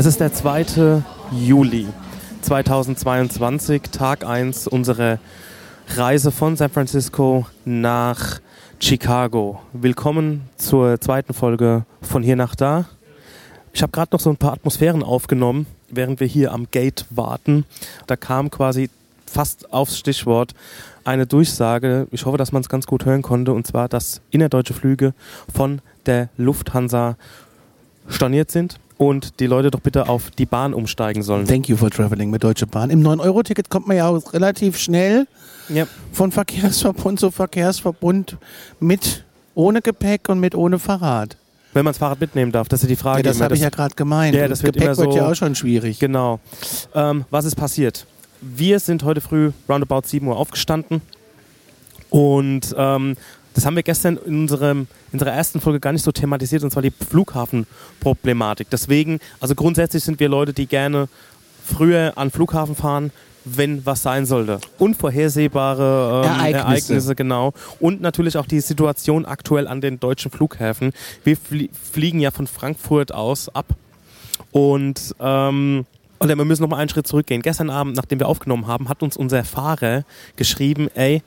Es ist der 2. Juli 2022, Tag 1 unserer Reise von San Francisco nach Chicago. Willkommen zur zweiten Folge von hier nach da. Ich habe gerade noch so ein paar Atmosphären aufgenommen, während wir hier am Gate warten. Da kam quasi fast aufs Stichwort eine Durchsage. Ich hoffe, dass man es ganz gut hören konnte, und zwar, dass innerdeutsche Flüge von der Lufthansa storniert sind und die Leute doch bitte auf die Bahn umsteigen sollen. Thank you for traveling mit Deutsche Bahn. Im 9-Euro-Ticket kommt man ja auch relativ schnell Ja. von Verkehrsverbund zu Verkehrsverbund mit ohne Gepäck und mit ohne Fahrrad. Wenn man das Fahrrad mitnehmen darf, das ist die Frage. Ja, das habe ich ja gerade gemeint. Ja, das wird Gepäck immer wird so- ja auch schon schwierig. Genau. Ähm, was ist passiert? Wir sind heute früh roundabout 7 Uhr aufgestanden und ähm, das haben wir gestern in, unserem, in unserer ersten Folge gar nicht so thematisiert, und zwar die Flughafenproblematik. Deswegen, also grundsätzlich sind wir Leute, die gerne früher an Flughafen fahren, wenn was sein sollte. Unvorhersehbare ähm, Ereignisse. Ereignisse. genau. Und natürlich auch die Situation aktuell an den deutschen Flughäfen. Wir flie fliegen ja von Frankfurt aus ab und ähm, oder wir müssen noch mal einen Schritt zurückgehen. Gestern Abend, nachdem wir aufgenommen haben, hat uns unser Fahrer geschrieben, ey,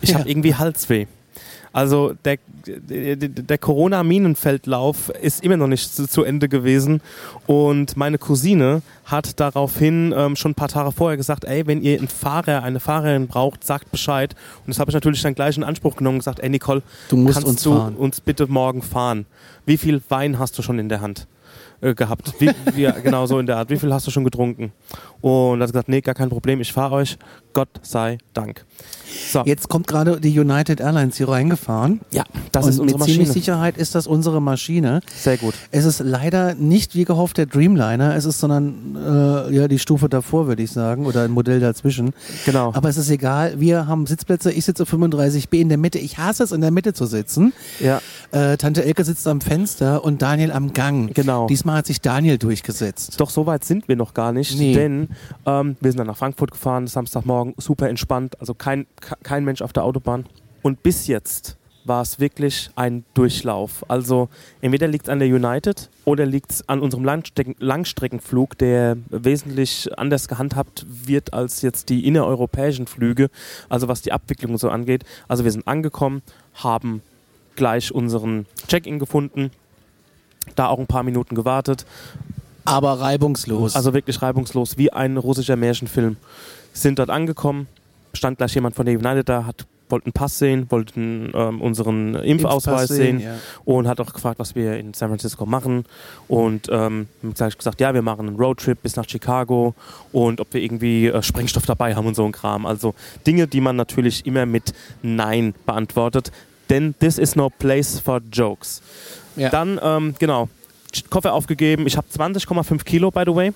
ich Ja. habe irgendwie Halsweh. Also der, der, Corona-Minenfeldlauf ist immer noch nicht zu, Ende gewesen und meine Cousine hat daraufhin ähm, schon ein paar Tage vorher gesagt, ey, wenn ihr einen Fahrer, eine Fahrerin braucht, sagt Bescheid. Und das habe ich natürlich dann gleich in Anspruch genommen und gesagt, ey Nicole, Du musst kannst uns du fahren. uns bitte morgen fahren? Wie viel Wein hast du schon in der Hand? äh, gehabt. Wie, wie, genau so in der Art. Wie viel hast du schon getrunken? Und er hat gesagt, nee, gar kein Problem, ich fahre euch. Gott sei Dank. So, Jetzt kommt gerade die United Airlines hier reingefahren. ja, das und ist unsere mit ziemlich Maschine. Sicherheit ist das unsere Maschine. Sehr gut. Es ist leider nicht wie gehofft der Dreamliner, es ist sondern äh, ja die Stufe davor, würde ich sagen, oder ein Modell dazwischen. Genau. Aber es ist egal, wir haben Sitzplätze, ich sitze 35b in der Mitte. Ich hasse es, in der Mitte zu sitzen. ja, Äh, Tante Elke sitzt am Fenster und Daniel am Gang. Genau. Diesmal hat sich Daniel durchgesetzt. Doch so weit sind wir noch gar nicht, Nee. denn ähm, wir sind dann nach Frankfurt gefahren, Samstagmorgen, super entspannt, also kein, ke- kein Mensch auf der Autobahn. Und bis jetzt war es wirklich ein Durchlauf. Also entweder liegt es an der United oder liegt es an unserem Langstrecken Langstreckenflug, der wesentlich anders gehandhabt wird als jetzt die innereuropäischen Flüge, also was die Abwicklung so angeht. Also wir sind angekommen, haben gleich unseren Check-in gefunden, da auch ein paar Minuten gewartet, Aber reibungslos. also wirklich reibungslos, wie ein russischer Märchenfilm. Sind dort angekommen, stand gleich jemand von der United da, hat wollten Pass sehen, wollten ähm, unseren Impfausweis Impfpass sehen, ja. und hat auch gefragt, was wir in San Francisco machen. Und ähm, gleich gesagt, ja, wir machen einen Roadtrip bis nach Chicago und ob wir irgendwie äh, Sprengstoff dabei haben und so ein Kram. Also Dinge, die man natürlich immer mit Nein beantwortet. Denn this is no place for jokes. Ja. Dann, ähm, genau, Koffer aufgegeben. Ich habe 20,5 Kilo, by the way.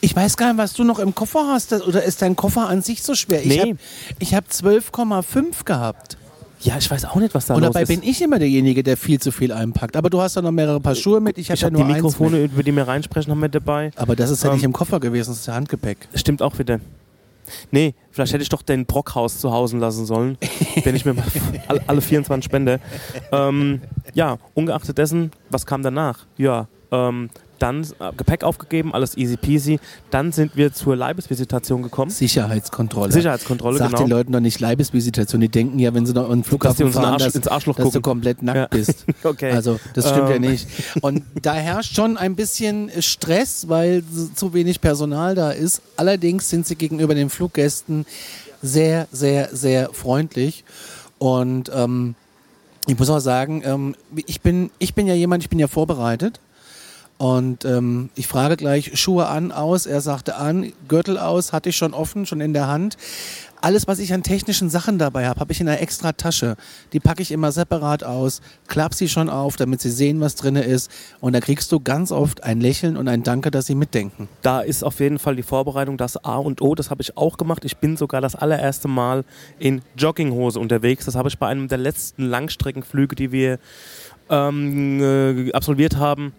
Ich weiß gar nicht, was du noch im Koffer hast. Oder ist dein Koffer an sich so schwer? Ich Nee. habe ich hab 12,5 gehabt. Ja, ich weiß auch nicht, was da Und los dabei ist. bin ich immer derjenige, der viel zu viel einpackt. Aber du hast ja noch mehrere Paar Schuhe mit. Ich habe ja habe nur die Mikrofone, über die wir reinsprechen, haben wir dabei. Aber das ist ja Ähm, nicht im Koffer gewesen, das ist ja Handgepäck. Stimmt auch wieder. Nee, vielleicht hätte ich doch den Brockhaus zu Hause lassen sollen, wenn ich mir mal alle, alle 24 spende. Ähm, ja, ungeachtet dessen, was kam danach? Ja, ähm, dann äh, Gepäck aufgegeben, alles easy peasy. Dann sind wir zur Leibesvisitation gekommen. Sicherheitskontrolle. Sicherheitskontrolle, Sag genau. den Leuten doch nicht Leibesvisitation. Die denken ja, wenn sie noch Dass Flughafen den fahren, Arsch, dass, ins Arschloch dass du komplett nackt Ja. bist. Okay. Also das stimmt ja Ähm. nicht. Und da herrscht schon ein bisschen Stress, weil zu wenig Personal da ist. Allerdings sind sie gegenüber den Fluggästen sehr, sehr, sehr freundlich. Und ähm, ich muss auch sagen, ähm, ich, bin, ich bin ja jemand, ich bin ja vorbereitet. Und ähm, ich frage gleich Schuhe an, aus. Er sagte an, Gürtel aus, hatte ich schon offen, schon in der Hand. Alles, was ich an technischen Sachen dabei habe, habe ich in einer extra Tasche. Die packe ich immer separat aus, klapp sie schon auf, damit sie sehen, was drin ist. Und da kriegst du ganz oft ein Lächeln und ein Danke, dass sie mitdenken. Da ist auf jeden Fall die Vorbereitung das A und O. Das habe ich auch gemacht. Ich bin sogar das allererste Mal in Jogginghose unterwegs. Das habe ich bei einem der letzten Langstreckenflüge, die wir ähm, äh, absolviert haben,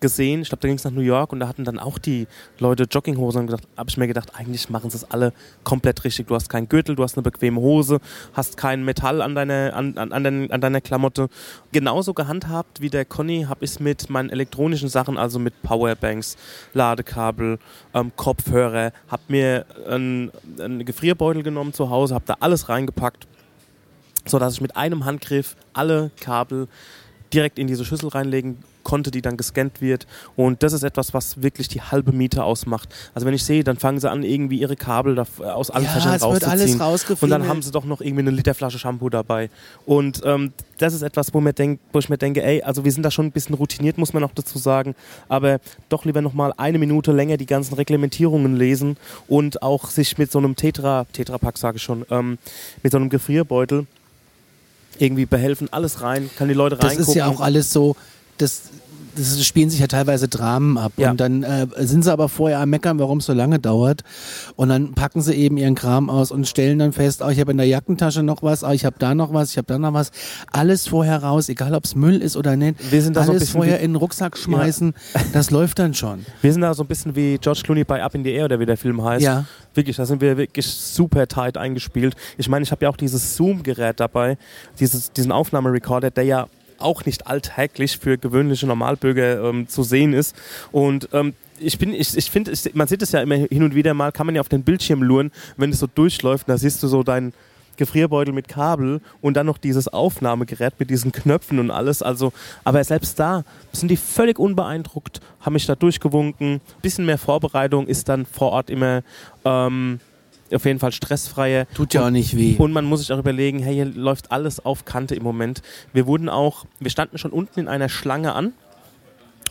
gesehen. Ich glaube, da ging es nach New York und da hatten dann auch die Leute Jogginghosen und gedacht, habe ich mir gedacht, eigentlich machen sie es alle komplett richtig. Du hast keinen Gürtel, du hast eine bequeme Hose, hast kein Metall an, deine, an, an, an, an deiner Klamotte. Genauso gehandhabt wie der Conny habe ich es mit meinen elektronischen Sachen, also mit Powerbanks, Ladekabel, ähm, Kopfhörer, habe mir einen Gefrierbeutel genommen zu Hause, habe da alles reingepackt, sodass ich mit einem Handgriff alle Kabel direkt in diese Schüssel reinlegen konnte, die dann gescannt wird. Und das ist etwas, was wirklich die halbe Miete ausmacht. Also wenn ich sehe, dann fangen sie an, irgendwie ihre Kabel aus allen Ja, Fächern es wird rauszuziehen. und dann haben sie doch noch irgendwie eine Literflasche Shampoo dabei. Und ähm, das ist etwas, wo, mir denk, wo ich mir denke, ey, also wir sind da schon ein bisschen routiniert, muss man noch dazu sagen. Aber doch lieber noch mal eine Minute länger die ganzen Reglementierungen lesen und auch sich mit so einem Tetra, Tetrapack sage ich schon, ähm, mit so einem Gefrierbeutel irgendwie behelfen, alles rein, kann die Leute Das reingucken. ist ja auch alles so, das, das spielen sich ja teilweise Dramen ab. Ja. Und dann äh, sind sie aber vorher am Meckern, warum es so lange dauert. Und dann packen sie eben ihren Kram aus und stellen dann fest, oh, ich habe in der Jackentasche noch was, oh, ich habe da noch was, ich habe da noch was. Alles vorher raus, egal ob es Müll ist oder nicht. Wir sind da so ein Alles bisschen vorher in den Rucksack schmeißen, das läuft dann schon. Wir sind da so ein bisschen wie George Clooney bei Up in the Air oder wie der Film heißt. Ja. Wirklich, da sind wir wirklich super tight eingespielt. Ich meine, ich habe ja auch dieses Zoom-Gerät dabei, dieses, diesen Aufnahmerecorder, der ja auch nicht alltäglich für gewöhnliche Normalbürger ähm, zu sehen ist. Und ähm, ich ich, ich finde, man sieht es ja immer hin und wieder mal, kann man ja auf den Bildschirm luren, wenn es so durchläuft, da siehst du so deinen Gefrierbeutel mit Kabel und dann noch dieses Aufnahmegerät mit diesen Knöpfen und alles. Also, aber selbst da sind die völlig unbeeindruckt, haben mich da durchgewunken. Bisschen mehr Vorbereitung ist dann vor Ort immer ähm, auf jeden Fall stressfreier. Tut ja auch nicht weh. Und man muss sich auch überlegen, hey, hier läuft alles auf Kante im Moment. Wir wurden auch, wir standen schon unten in einer Schlange an.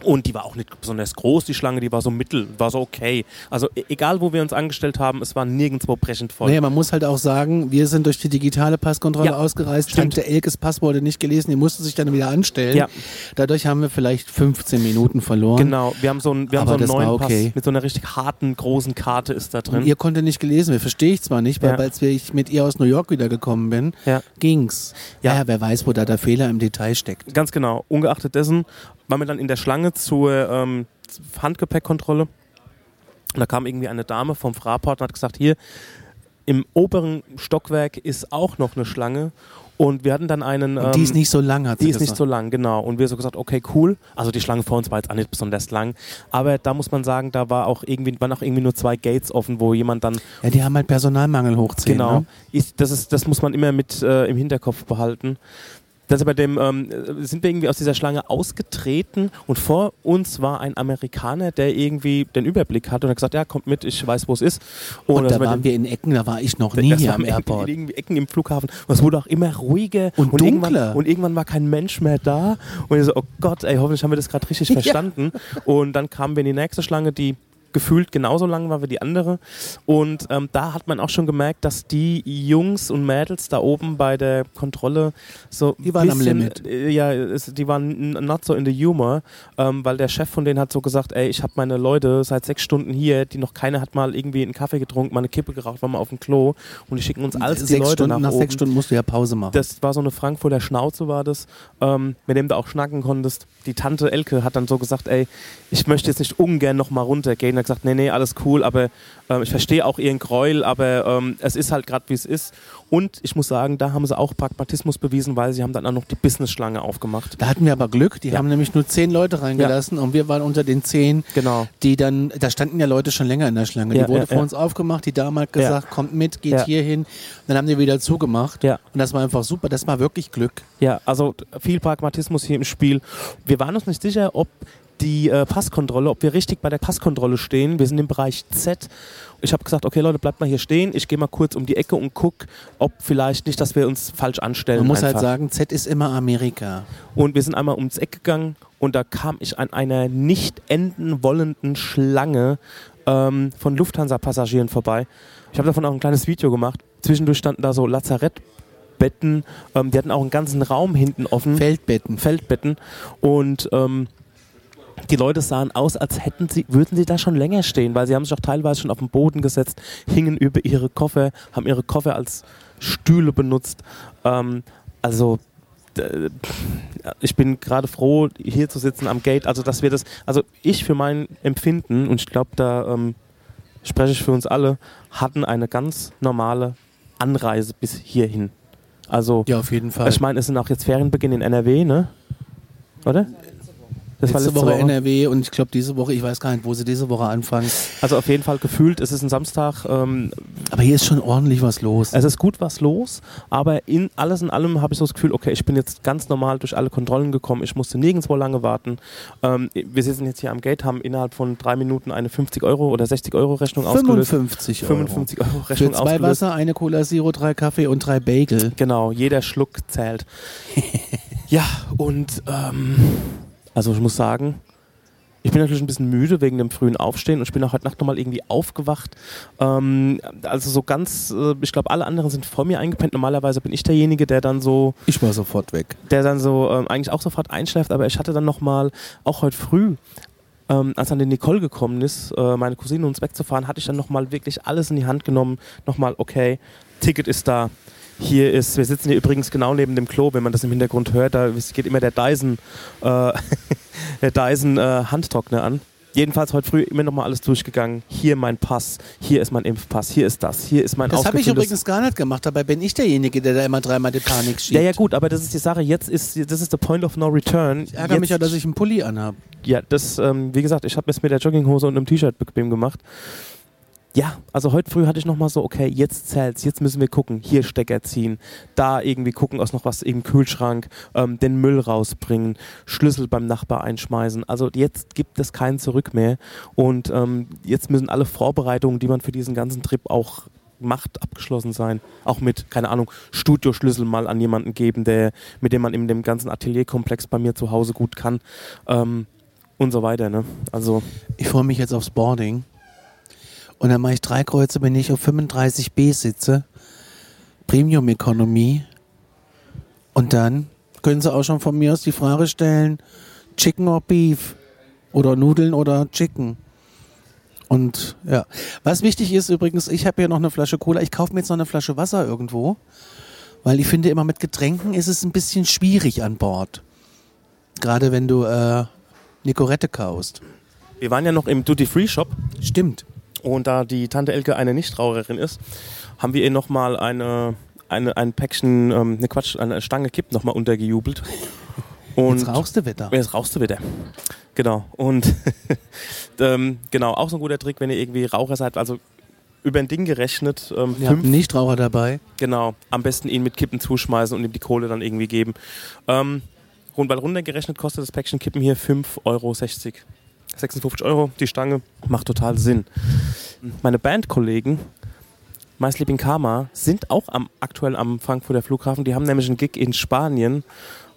Und die war auch nicht besonders groß, die Schlange, die war so mittel, war so okay. Also e- egal, wo wir uns angestellt haben, es war nirgendwo brechend voll. Naja, man muss halt auch sagen, wir sind durch die digitale Passkontrolle Ja, ausgereist. stimmt. Tante Elkes Pass wurde nicht gelesen, die musste sich dann wieder anstellen. Ja. Dadurch haben wir vielleicht 15 Minuten verloren. Genau, wir haben so einen, wir haben Aber so einen neuen okay. Pass mit so einer richtig harten, großen Karte ist da Und drin. ihr konntet nicht gelesen werden, verstehe ich zwar nicht, weil Ja. als wir- ich mit ihr aus New York wiedergekommen bin, Ja. ging's. Ja. Ja. wer weiß, wo da der Fehler im Detail steckt. Ganz genau. Ungeachtet dessen waren wir dann in der Schlange zur ähm, Handgepäckkontrolle. Und da kam irgendwie eine Dame vom Fraport und hat gesagt, hier im oberen Stockwerk ist auch noch eine Schlange. Und wir hatten dann einen... Und die ähm, ist nicht so lang, hat sie Die ist nicht so lang, genau. Und wir so gesagt, okay, cool. Also die Schlange vor uns war jetzt auch nicht besonders lang. Aber da muss man sagen, da war auch irgendwie, waren auch irgendwie nur zwei Gates offen, wo jemand dann Ja, die haben halt Personalmangel hochziehen. Genau. Ne? Ist, das, ist, das muss man immer mit äh, im Hinterkopf behalten. Das ist bei dem, ähm, äh, sind wir irgendwie aus dieser Schlange ausgetreten und vor uns war ein Amerikaner, der irgendwie den Überblick hatte und hat gesagt, ja, kommt mit, ich weiß, wo es ist. Und das da war waren dem- wir in Ecken, da war ich noch nie hier am in- Airport. In irgendwie Ecken im Flughafen. Und es wurde auch immer ruhiger. Und irgendwann, dunkler. und irgendwann war kein Mensch mehr da. Und ich so, oh Gott, ey, hoffentlich haben wir das gerade richtig Ja. verstanden. Und dann kamen wir in die nächste Schlange, die gefühlt genauso lang war wie die andere. Und ähm, da hat man auch schon gemerkt, dass die Jungs und Mädels da oben bei der Kontrolle so Die waren am bisschen, Limit. äh, Ja, es, die waren not so in the humor, ähm, weil der Chef von denen hat so gesagt, ey, ich habe meine Leute seit sechs Stunden hier, die noch keiner hat mal irgendwie einen Kaffee getrunken, mal eine Kippe geraucht, war mal auf dem Klo und die schicken uns alles die sechs Leute Stunden, nach, nach oben. sechs Stunden musst du ja Pause machen. Das war so eine Frankfurter Schnauze war das, ähm, mit dem du auch schnacken konntest. Die Tante Elke hat dann so gesagt, ey, ich möchte jetzt nicht ungern noch mal runtergehen. Hat gesagt, nee, nee, alles cool, aber ähm, ich verstehe auch ihren Gräuel, aber ähm, es ist halt gerade, wie es ist. Und ich muss sagen, da haben sie auch Pragmatismus bewiesen, weil sie haben dann auch noch die Business-Schlange aufgemacht. da hatten wir aber Glück, die Ja. haben nämlich nur zehn Leute reingelassen und wir waren unter den zehn, Genau. die dann, da standen ja Leute schon länger in der Schlange. Ja, die wurde ja, vor ja. uns aufgemacht, die Dame hat gesagt, kommt mit, geht Ja. hier hin. Dann haben die wieder zugemacht. Ja. Und das war einfach super, das war wirklich Glück. Ja, also viel Pragmatismus hier im Spiel. Wir waren uns nicht sicher, ob die äh, Passkontrolle, ob wir richtig bei der Passkontrolle stehen. Wir sind im Bereich Z. Ich habe gesagt, okay Leute, bleibt mal hier stehen. Ich gehe mal kurz um die Ecke und guck, ob vielleicht nicht, dass wir uns falsch anstellen. Man muss einfach. halt sagen, Z ist immer Amerika. Und wir sind einmal ums Eck gegangen und da kam ich an einer nicht enden wollenden Schlange ähm, von Lufthansa-Passagieren vorbei. Ich habe davon auch ein kleines Video gemacht. Zwischendurch standen da so Lazarettbetten. Ähm, die hatten auch einen ganzen Raum hinten offen. Feldbetten. Feldbetten. Und ähm, die Leute sahen aus, als hätten sie, würden sie da schon länger stehen, weil sie haben sich auch teilweise schon auf den Boden gesetzt, hingen über ihre Koffer, haben ihre Koffer als Stühle benutzt. Ähm, also äh, ich bin gerade froh, hier zu sitzen am Gate. Also dass wir das, also ich für mein Empfinden und ich glaube, da ähm, spreche ich für uns alle, hatten eine ganz normale Anreise bis hierhin. Also Ja, auf jeden Fall. ich meine, es sind auch jetzt Ferienbeginn in NRW, ne? Oder? Das letzte, Woche, NRW und ich glaube diese Woche, ich weiß gar nicht, wo sie diese Woche anfangen. Also auf jeden Fall gefühlt, es ist ein Samstag. Ähm, aber hier ist schon ordentlich was los. Es ist gut was los, aber in alles in allem habe ich so das Gefühl, okay, ich bin jetzt ganz normal durch alle Kontrollen gekommen, ich musste nirgendwo lange warten. Ähm, wir sitzen jetzt hier am Gate, haben innerhalb von drei Minuten eine 50 Euro oder 60 Euro Rechnung 55 ausgelöst. Euro. 55 Euro Rechnung Für zwei ausgelöst. Wasser, eine Cola Zero, drei Kaffee und drei Bagel. Genau, jeder Schluck zählt. ja, und ähm, also ich muss sagen, ich bin natürlich ein bisschen müde wegen dem frühen Aufstehen und ich bin auch heute Nacht nochmal irgendwie aufgewacht. Ähm, also so ganz, äh, ich glaube, alle anderen sind vor mir eingepennt. Normalerweise bin ich derjenige, der dann so. Ich war sofort weg. Der dann so ähm, eigentlich auch sofort einschläft, aber ich hatte dann nochmal, auch heute früh, ähm, als dann die Nicole gekommen ist, äh, meine Cousine uns wegzufahren, hatte ich dann nochmal wirklich alles in die Hand genommen. Nochmal, okay, Ticket ist da. Hier ist, wir sitzen hier übrigens genau neben dem Klo, wenn man das im Hintergrund hört, da geht immer der Dyson, äh, der Dyson äh, Handtrockner an. Jedenfalls heute früh immer nochmal alles durchgegangen. Hier mein Pass, hier ist mein Impfpass, hier ist das, hier ist mein Das habe ich übrigens gar nicht gemacht, dabei bin ich derjenige, der da immer dreimal die Panik schiebt. Ja, ja, gut, aber das ist die Sache. Jetzt ist, das ist the point of no return. Ich ärgere mich ja, Jetzt- dass ich einen Pulli anhabe. Ja, das, ähm, wie gesagt, ich habe es mit der Jogginghose und einem T-Shirt bequem gemacht. Ja, also heute früh hatte ich nochmal so, okay, jetzt zählt's, jetzt müssen wir gucken, hier Stecker ziehen, da irgendwie gucken, aus noch was im Kühlschrank, ähm, den Müll rausbringen, Schlüssel beim Nachbar einschmeißen. Also jetzt gibt es kein Zurück mehr und ähm, jetzt müssen alle Vorbereitungen, die man für diesen ganzen Trip auch macht, abgeschlossen sein. Auch mit, keine Ahnung, Studioschlüssel mal an jemanden geben, der, mit dem man in dem ganzen Atelierkomplex bei mir zu Hause gut kann. Ähm, und so weiter, ne? Also, Ich freue mich jetzt aufs Boarding. Und dann mache ich drei Kreuze, wenn ich auf 35b sitze. Premium Economy. Und dann können sie auch schon von mir aus die Frage stellen, Chicken or Beef? Oder Nudeln oder Chicken? Und ja, was wichtig ist übrigens, ich habe hier noch eine Flasche Cola. Ich kaufe mir jetzt noch eine Flasche Wasser irgendwo, weil ich finde immer mit Getränken ist es ein bisschen schwierig an Bord. Gerade wenn du äh, Nicorette kaust. wir waren ja noch im Duty-Free-Shop Stimmt. Und da die Tante Elke eine Nichtraucherin ist, haben wir ihr nochmal eine, eine, ein Päckchen, ähm, ne Quatsch, eine Stange Kipp nochmal untergejubelt. Und Jetzt rauchst du wieder. Jetzt rauchst du wieder. Genau. Und ähm, genau, auch so ein guter Trick, wenn ihr irgendwie Raucher seid, also über ein Ding gerechnet, ähm, haben fünf Nichtraucher dabei. Genau, am besten ihn mit Kippen zuschmeißen und ihm die Kohle dann irgendwie geben. Ähm, weil runtergerechnet kostet das Päckchen Kippen hier 5,60 Euro. 56 Euro die Stange, macht total Sinn. Meine Bandkollegen, My Sleeping Karma, sind auch am, aktuell am Frankfurter Flughafen. Die haben nämlich einen Gig in Spanien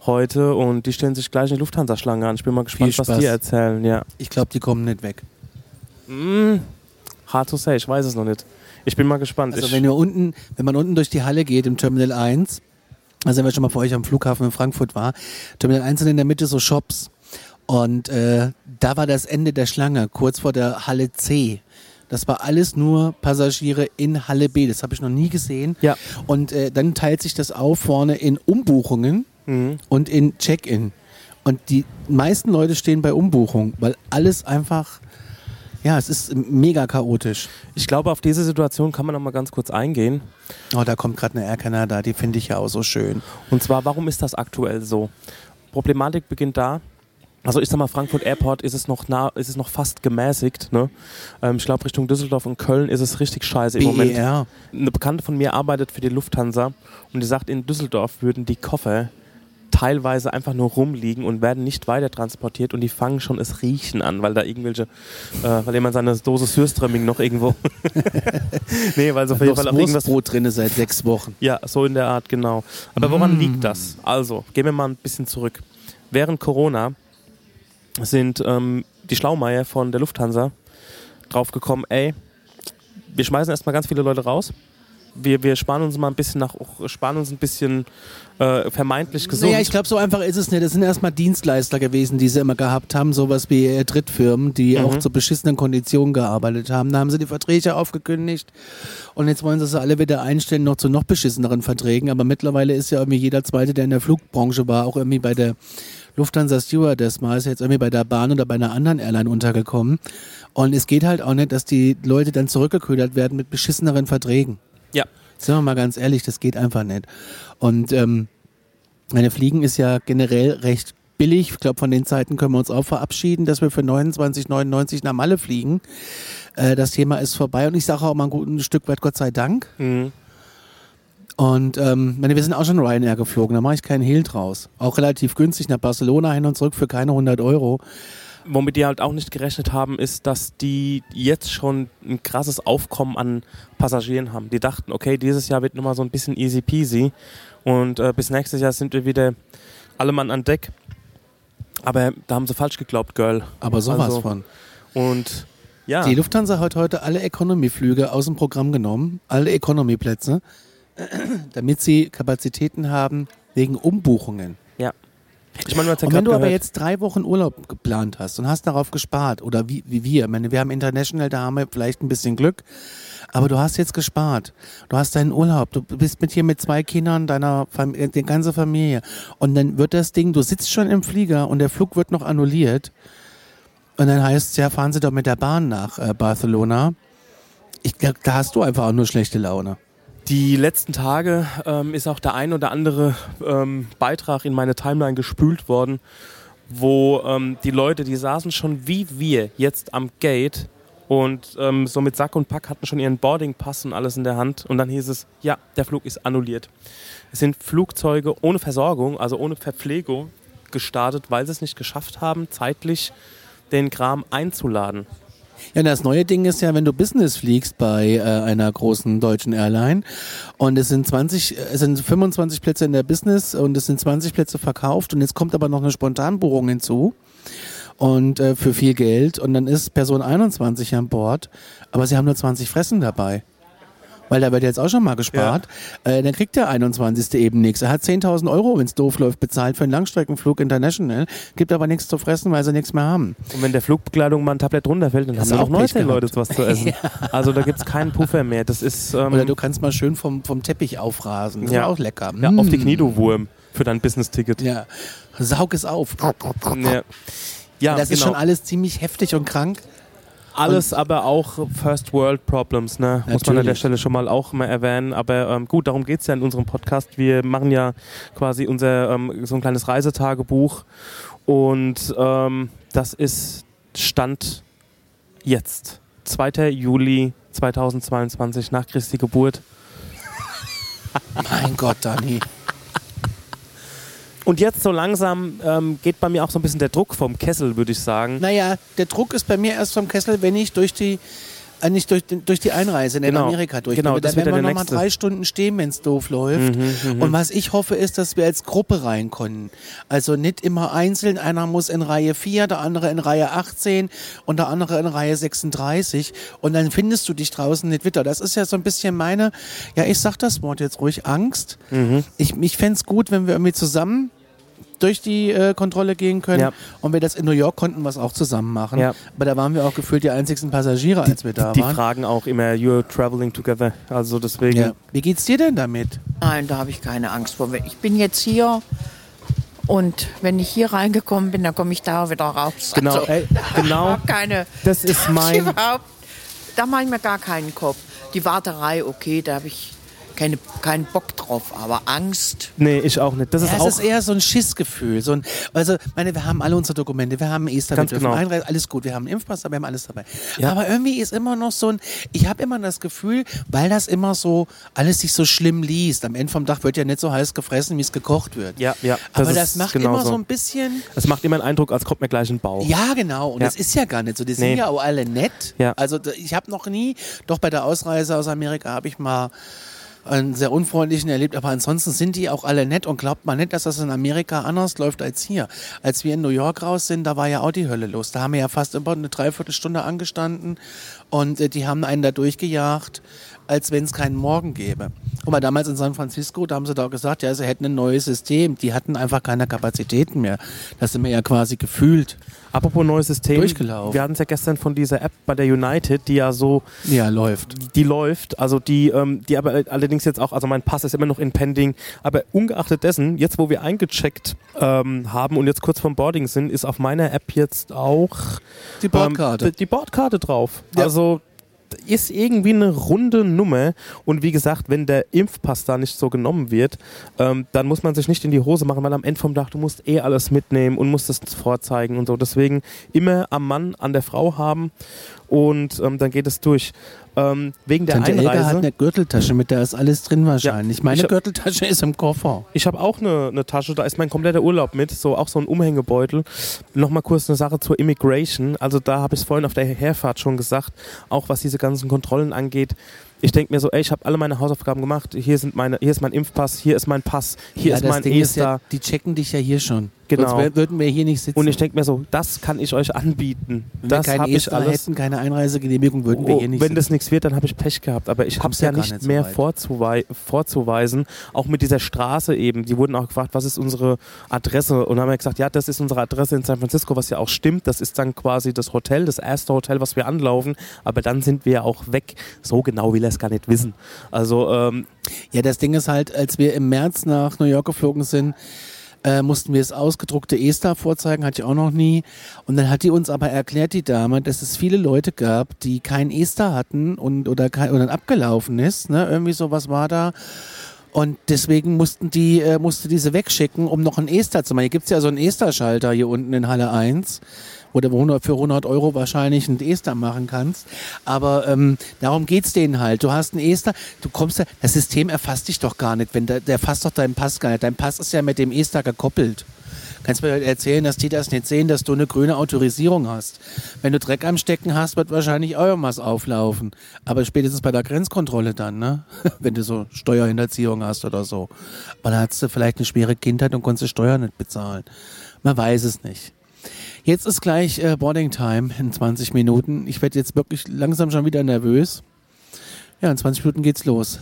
heute und die stellen sich gleich eine Lufthansa-Schlange an. Ich bin mal gespannt, was die erzählen. Ja. Ich glaube, die kommen nicht weg. Mm, hard to say, ich weiß es noch nicht. Ich bin mal gespannt. Also ich, wenn ihr unten, wenn man unten durch die Halle geht im Terminal 1, also wenn wir schon mal vor euch am Flughafen in Frankfurt war, Terminal 1 sind in der Mitte so Shops. Und äh, da war das Ende der Schlange, kurz vor der Halle C. Das war alles nur Passagiere in Halle B. Das habe ich noch nie gesehen. Ja. Und äh, dann teilt sich das auf vorne in Umbuchungen Mhm. und in Check-in. Und die meisten Leute stehen bei Umbuchung, weil alles einfach, ja, es ist mega chaotisch. ich glaube, auf diese Situation kann man noch mal ganz kurz eingehen. Oh, da kommt gerade eine Air Canada, die finde ich ja auch so schön. Und zwar, warum ist das aktuell so? Problematik beginnt da. Also ich sag mal, Frankfurt Airport ist es noch nah, ist es noch fast gemäßigt. Ne? Ähm, ich glaube, Richtung Düsseldorf und Köln ist es richtig scheiße im Moment. BER. Eine Bekannte von mir arbeitet für die Lufthansa und die sagt, in Düsseldorf würden die Koffer teilweise einfach nur rumliegen und werden nicht weiter transportiert und die fangen schon es Riechen an, weil da irgendwelche, äh, weil jemand seine Dose Sürströmming noch irgendwo. nee, weil so auf jeden Fall auch irgendwas Brot drin seit sechs Wochen. ja, so in der Art, genau. Aber woran liegt das? Also, gehen wir mal ein bisschen zurück. Während Corona sind ähm, die Schlaumeier von der Lufthansa draufgekommen, ey, wir schmeißen erstmal ganz viele Leute raus. Wir, wir sparen uns mal ein bisschen nach, sparen uns ein bisschen äh, vermeintlich gesund. Naja, ich glaube, so einfach ist es nicht. Das sind erstmal Dienstleister gewesen, die sie immer gehabt haben, sowas wie äh, Drittfirmen, die Mhm. auch zu beschissenen Konditionen gearbeitet haben. Da haben sie die Verträge aufgekündigt und jetzt wollen sie sie alle wieder einstellen, noch zu noch beschisseneren Verträgen. Aber mittlerweile ist ja irgendwie jeder Zweite, der in der Flugbranche war, auch irgendwie bei der Lufthansa Stewardess mal, ist jetzt irgendwie bei der Bahn oder bei einer anderen Airline untergekommen. Und es geht halt auch nicht, dass die Leute dann zurückgeködert werden mit beschisseneren Verträgen. ja. Sind wir mal ganz ehrlich, das geht einfach nicht. Und ähm, meine Fliegen ist ja generell recht billig. Ich glaube, von den Zeiten können wir uns auch verabschieden, dass wir für 29,99 nach Malle fliegen. Äh, das Thema ist vorbei und ich sage auch mal ein gutes Stück weit Gott sei Dank. Mhm. Und ähm, meine, wir sind auch schon Ryanair geflogen, da mache ich keinen Hehl draus. Auch relativ günstig nach Barcelona hin und zurück für keine 100 Euro. Womit die halt auch nicht gerechnet haben, ist, dass die jetzt schon ein krasses Aufkommen an Passagieren haben. Die dachten, okay, dieses Jahr wird nochmal so ein bisschen easy peasy und äh, bis nächstes Jahr sind wir wieder alle Mann an Deck. Aber da haben sie falsch geglaubt, Girl. Aber sowas Also, von. Und ja, Die Lufthansa hat heute alle Economy-Flüge aus dem Programm genommen, alle Economy-Plätze, damit sie Kapazitäten haben wegen Umbuchungen. ja. Ich meine, Und wenn du aber gehört. jetzt drei Wochen Urlaub geplant hast und hast darauf gespart, oder wie, wie wir, ich meine, wir haben International, da haben wir vielleicht ein bisschen Glück, aber du hast jetzt gespart. Du hast deinen Urlaub, du bist mit hier mit zwei Kindern, deiner Familie, die ganze Familie. Und dann wird das Ding, du sitzt schon im Flieger und der Flug wird noch annulliert. Und dann heißt es, ja, fahren Sie doch mit der Bahn nach äh, Barcelona. Ich glaube, da hast du einfach auch nur schlechte Laune. Die letzten Tage ähm, ist auch der ein oder andere ähm, Beitrag in meine Timeline gespült worden, wo ähm, die Leute, die saßen schon wie wir jetzt am Gate und ähm, so mit Sack und Pack hatten schon ihren Boardingpass und alles in der Hand und dann hieß es, ja, der Flug ist annulliert. Es sind Flugzeuge ohne Versorgung, also ohne Verpflegung gestartet, weil sie es nicht geschafft haben, zeitlich den Kram einzuladen. Ja, das neue Ding ist ja, wenn du Business fliegst bei äh, einer großen deutschen Airline und es sind 20, äh, es sind 25 Plätze in der Business und es sind 20 Plätze verkauft und jetzt kommt aber noch eine Spontanbuchung hinzu und äh, für viel Geld und dann ist Person 21 an Bord, aber sie haben nur 20 Fressen dabei. Weil da wird jetzt auch schon mal gespart. Äh, dann kriegt der 21. eben nichts. Er hat 10.000 Euro, wenn es doof läuft, bezahlt für einen Langstreckenflug international, gibt aber nichts zu fressen, weil sie nichts mehr haben. Und wenn der Flugbekleidung mal ein Tablett runterfällt, dann Hast haben auch Pech 19 gehabt. Leute was zu essen. Also da gibt es keinen Puffer mehr. Das ist ähm, Oder du kannst mal schön vom, vom Teppich aufrasen. Das Ja. ist auch lecker. ja, auf die Mm. Knie, du Wurm, für dein Business-Ticket. Ja. Saug es auf. Ja, ja das ist genau. schon alles ziemlich heftig und krank. Alles aber auch First World Problems, ne? Muss man an der. Stelle schon mal auch mal erwähnen. Aber ähm, gut, darum geht's ja in unserem Podcast. Wir machen ja quasi unser ähm, so ein kleines Reisetagebuch. Und ähm, das ist Stand jetzt. 2. Juli 2022 nach Christi Geburt. Mein Gott, Dani. Und jetzt so langsam ähm, geht bei mir auch so ein bisschen der Druck vom Kessel, würde ich sagen. Naja, der Druck ist bei mir erst vom Kessel, wenn ich durch die äh, nicht durch, durch die Einreise in Genau. Amerika durch Genau, Da werden wir nochmal drei Stunden stehen, wenn es doof läuft. Mhm, Und was ich hoffe, ist, dass wir als Gruppe rein können. Also nicht immer einzeln. Einer muss in Reihe 4, der andere in Reihe 18 und der andere in Reihe 36. Und dann findest du dich draußen nicht wieder. Das ist ja so ein bisschen meine, ja, ich sag das Wort jetzt ruhig, Angst. Mhm. Ich, ich fänd's gut, wenn wir irgendwie zusammen durch die äh, Kontrolle gehen können. Ja. Und wir das in New York konnten wir es auch zusammen machen. Ja. Aber da waren wir auch gefühlt die einzigsten Passagiere, als wir da Die waren. fragen auch immer, you're traveling together. Also deswegen. Ja. Wie geht's dir denn damit? Nein, da habe ich keine Angst vor. Ich bin jetzt hier und wenn ich hier reingekommen bin, dann komme ich da wieder raus. Genau, Also, ey, genau. keine. Das ist mein- da mache ich mir gar keinen Kopf. Die Warterei, okay, da habe ich keine, keinen Bock drauf, aber Angst. Nee, ich auch nicht. Das ist Ja, auch. es ist eher so ein Schissgefühl. So ein, also, meine, wir haben alle unsere Dokumente, wir haben Esther, Ganz wir dürfen genau. einreisen, alles gut, wir haben einen Impfpass, wir haben alles dabei. Ja. Aber irgendwie ist immer noch so ein, ich habe immer das Gefühl, weil das immer so, alles sich so schlimm liest. Am Ende vom Tag wird ja nicht so heiß gefressen, wie es gekocht wird. Ja, ja, das Aber das macht genauso. immer so ein bisschen, es macht immer einen Eindruck, als kommt mir gleich ein Bauch. Ja, genau. Und Ja. das ist ja gar nicht so. Die sind Nee. ja auch alle nett. Ja. Also ich habe noch nie, doch bei der Ausreise aus Amerika habe ich mal einen sehr unfreundlichen erlebt, aber ansonsten sind die auch alle nett und glaubt man nicht, dass das in Amerika anders läuft als hier. Als wir in New York raus sind, da war ja auch die Hölle los. Da haben wir ja fast immer eine Dreiviertelstunde angestanden und äh, die haben einen da durchgejagt, als wenn es keinen Morgen gäbe. Guck mal, damals in San Francisco, da haben sie da gesagt, ja, sie hätten ein neues System. Die hatten einfach keine Kapazitäten mehr. Das sind wir ja quasi gefühlt. Apropos neues System. Durchgelaufen. Wir hatten es ja gestern von dieser App bei der United, die ja so Ja, läuft. die läuft, also die, ähm, die aber allerdings jetzt auch, also mein Pass ist immer noch in Pending, aber ungeachtet dessen, jetzt wo wir eingecheckt ähm, haben und jetzt kurz vom Boarding sind, ist auf meiner App jetzt auch Die Bordkarte. ähm, die, die Bordkarte drauf. Ja. Also ist irgendwie eine runde Nummer und wie gesagt, wenn der Impfpass da nicht so genommen wird, ähm, dann muss man sich nicht in die Hose machen, weil am Ende vom Tag du musst eh alles mitnehmen und musst es vorzeigen und so. Deswegen immer am Mann, an der Frau haben und ähm, dann geht es durch. Ähm, wegen der Tante Elke hat Einreise. eine Gürteltasche, mit der ist alles drin wahrscheinlich. ich Meine hab- Gürteltasche ist im Koffer. Ich habe auch eine, eine Tasche, da ist mein kompletter Urlaub mit, so auch so ein Umhängebeutel. Nochmal kurz eine Sache zur Immigration. Also da habe ich es vorhin auf der Herfahrt schon gesagt, auch was diese ganzen Kontrollen angeht. Ich denke mir so, ey, ich habe alle meine Hausaufgaben gemacht. Hier sind meine, hier ist mein Impfpass, hier ist mein Pass, hier ja, ist das mein Ding Ester. ja, die checken dich ja hier schon. Genau. Sonst würden wir hier nicht sitzen. und ich denke mir so, das kann ich euch anbieten. Wenn wir Das keinen habe ich alles. hätten, keine Einreisegenehmigung, würden wir Oh, hier nicht wenn das sitzen. nichts wird, dann habe ich Pech gehabt. Aber ich habe es ja ja nicht, nicht so mehr vorzuwei vorzuweisen. Auch mit dieser Straße eben. Die wurden auch gefragt, was ist unsere Adresse? Und haben wir gesagt, ja, das ist unsere Adresse in San Francisco, was ja auch stimmt. Das ist dann quasi das Hotel, das erste Hotel, was wir anlaufen. Aber dann sind wir ja auch weg. So genau will er es gar nicht wissen. Also, ähm, Ja, das Ding ist halt, als wir im März nach New York geflogen sind, äh, mussten wir das ausgedruckte ESTA vorzeigen, hatte ich auch noch nie. Und dann hat die uns aber erklärt, die Dame, dass es viele Leute gab, die kein ESTA hatten und oder kein oder abgelaufen ist, ne? Irgendwie sowas war da. Und deswegen mussten die, äh, musste diese wegschicken, um noch ein ESTA zu machen. Hier gibt's ja so einen ESTA-Schalter hier unten in Halle 1, 100, für 100 Euro wahrscheinlich ein ESTA machen kannst. Aber ähm, darum geht's denen halt. Du hast ein ESTA, du kommst da, das System erfasst dich doch gar nicht. Wenn der, der erfasst doch deinen Pass gar nicht. Dein Pass ist ja mit dem ESTA gekoppelt. Kannst mir erzählen, dass die das nicht sehen, dass du eine grüne Autorisierung hast. Wenn du Dreck am Stecken hast, wird wahrscheinlich auch irgendwas auflaufen. Aber spätestens bei der Grenzkontrolle dann, ne? Wenn du so Steuerhinterziehung hast oder so. Aber dann hast du vielleicht eine schwere Kindheit und konntest die Steuer nicht bezahlen. Man weiß es nicht. Jetzt ist gleich äh, Boarding Time in 20 Minuten. Ich werde jetzt wirklich langsam schon wieder nervös. Ja, in 20 Minuten geht's los.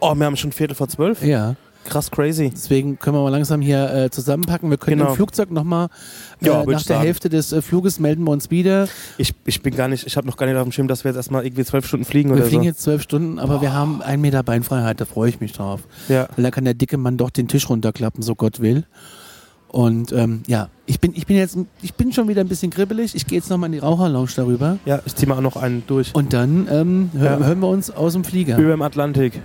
oh, wir haben schon Viertel vor zwölf. Ja. Krass crazy. Deswegen können wir mal langsam hier äh, zusammenpacken. Wir können Genau. im Flugzeug nochmal äh, Ja, nach der. Hälfte des äh, Fluges melden wir uns wieder. Ich, ich bin gar nicht, ich habe noch gar nicht auf dem Schirm, dass wir jetzt erstmal irgendwie zwölf Stunden fliegen Wir oder fliegen so. jetzt zwölf Stunden, aber wir haben einen Meter Beinfreiheit, da freue ich mich drauf. Ja. Weil da kann der dicke Mann doch den Tisch runterklappen, so Gott will. Und ähm, ja, ich bin, ich bin jetzt, ich bin schon wieder ein bisschen kribbelig. Ich gehe jetzt nochmal in die Raucherlounge darüber. ja, ich zieh mal auch noch einen durch. Und dann ähm, hör, Ja. hören wir uns aus dem Flieger. Über dem Atlantik.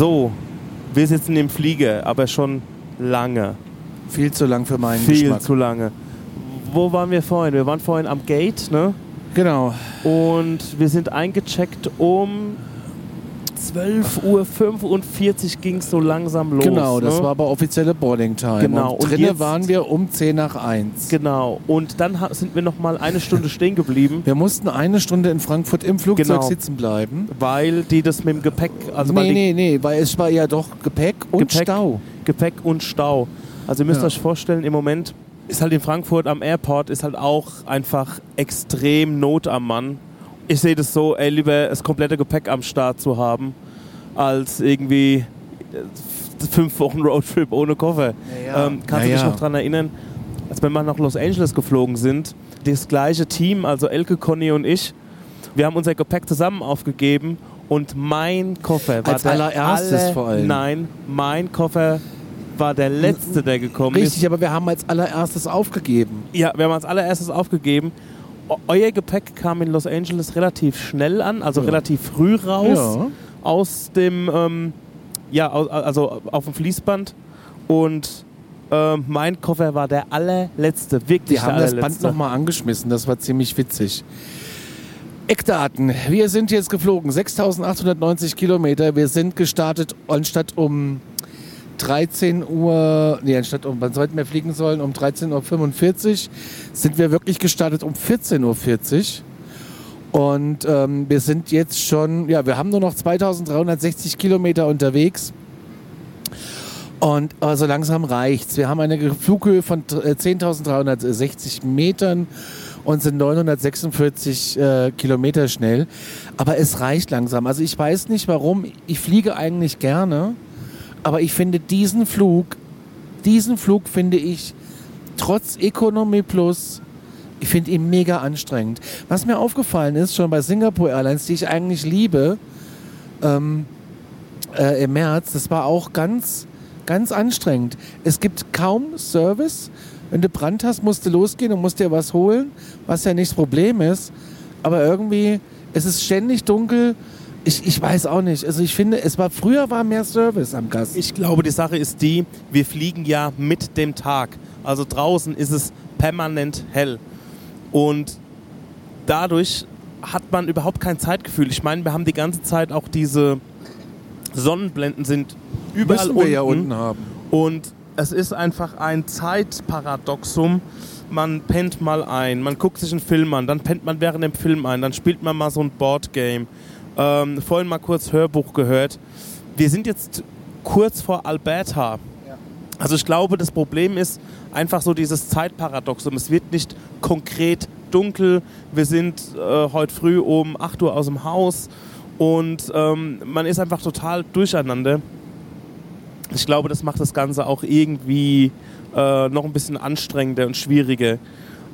So, wir sitzen im Flieger, aber schon lange. Viel zu lang für meinen Viel Geschmack. zu lange. Wo waren wir vorhin? Wir waren vorhin am Gate, ne? Genau. Und wir sind eingecheckt um 12.45 Uhr ging es so langsam los. genau, das ne? war aber offizielle Boarding Time. Genau, Und und drinnen waren wir um 10 nach 1. Genau. Und dann sind wir noch mal eine Stunde stehen geblieben, Wir mussten eine Stunde in Frankfurt im Flugzeug Genau. sitzen bleiben. weil die das mit dem Gepäck, also nee, nee, nee, weil es war ja doch Gepäck und Gepäck- Stau. Gepäck und Stau. Also ihr müsst Ja. euch vorstellen, im Moment ist halt in Frankfurt am Airport ist halt auch einfach extrem Not am Mann. Ich sehe das so, ey, lieber das komplette Gepäck am Start zu haben, als irgendwie äh, fünf Wochen Roadtrip ohne Koffer. Ja, ja. Ähm, kannst Ja, du dich ja. noch daran erinnern, als wir mal nach Los Angeles geflogen sind, das gleiche Team, also Elke, Conny und ich, wir haben unser Gepäck zusammen aufgegeben und mein Koffer war Als der allererstes aller- vor allem. Nein, mein Koffer war der letzte, der gekommen Richtig, ist. aber wir haben als allererstes aufgegeben. Ja, wir haben als allererstes aufgegeben. Eu- Euer Gepäck kam in Los Angeles relativ schnell an, also Ja. relativ früh raus Ja. aus dem, ähm, ja, also auf dem Fließband. Und ähm, mein Koffer war der allerletzte, wirklich Die haben das Band nochmal angeschmissen, das war ziemlich witzig. Eckdaten. Wir sind jetzt geflogen, 6.890 Kilometer. Wir sind gestartet anstatt um 13 Uhr, nee, anstatt um, wann sollten wir fliegen sollen? Um 13.45 Uhr sind wir wirklich gestartet um 14.40 Uhr. Und ähm, wir sind jetzt schon, ja, wir haben nur noch 2360 Kilometer unterwegs. Und äh, so langsam reicht's. Wir haben eine Flughöhe von äh, 10.360 Metern und sind 946 äh, Kilometer schnell. Aber es reicht langsam. Also ich weiß nicht warum. Ich fliege eigentlich gerne. Aber ich finde diesen Flug, diesen Flug finde ich trotz Economy Plus, ich finde ihn mega anstrengend. Was mir aufgefallen ist, schon bei Singapore Airlines, die ich eigentlich liebe, ähm, äh, im März, das war auch ganz, ganz anstrengend. Es gibt kaum Service. Wenn du Brand hast, musst du losgehen und musst dir was holen, was ja nicht das Problem ist. Aber irgendwie, es ist ständig dunkel. Ich, ich weiß auch nicht. Also ich finde, es war früher war mehr Service am Gast. Ich glaube, die Sache ist die, wir fliegen ja mit dem Tag. Also draußen ist es permanent hell. Und dadurch hat man überhaupt kein Zeitgefühl. Ich meine, wir haben die ganze Zeit auch diese Sonnenblenden sind überall Müssen wir unten. ja unten haben. Und es ist einfach ein Zeitparadoxum. Man pennt mal ein, man guckt sich einen Film an, dann pennt man während dem Film ein, dann spielt man mal so ein Boardgame. Ähm, vorhin mal kurz Hörbuch gehört. Wir sind jetzt kurz vor Alberta. Also ich glaube, das Problem ist einfach so dieses Zeitparadoxum. Es wird nicht konkret dunkel. Wir sind äh, heute früh um 8 Uhr aus dem Haus und ähm, man ist einfach total durcheinander. Ich glaube, das macht das Ganze auch irgendwie äh, noch ein bisschen anstrengender und schwieriger. Ähm,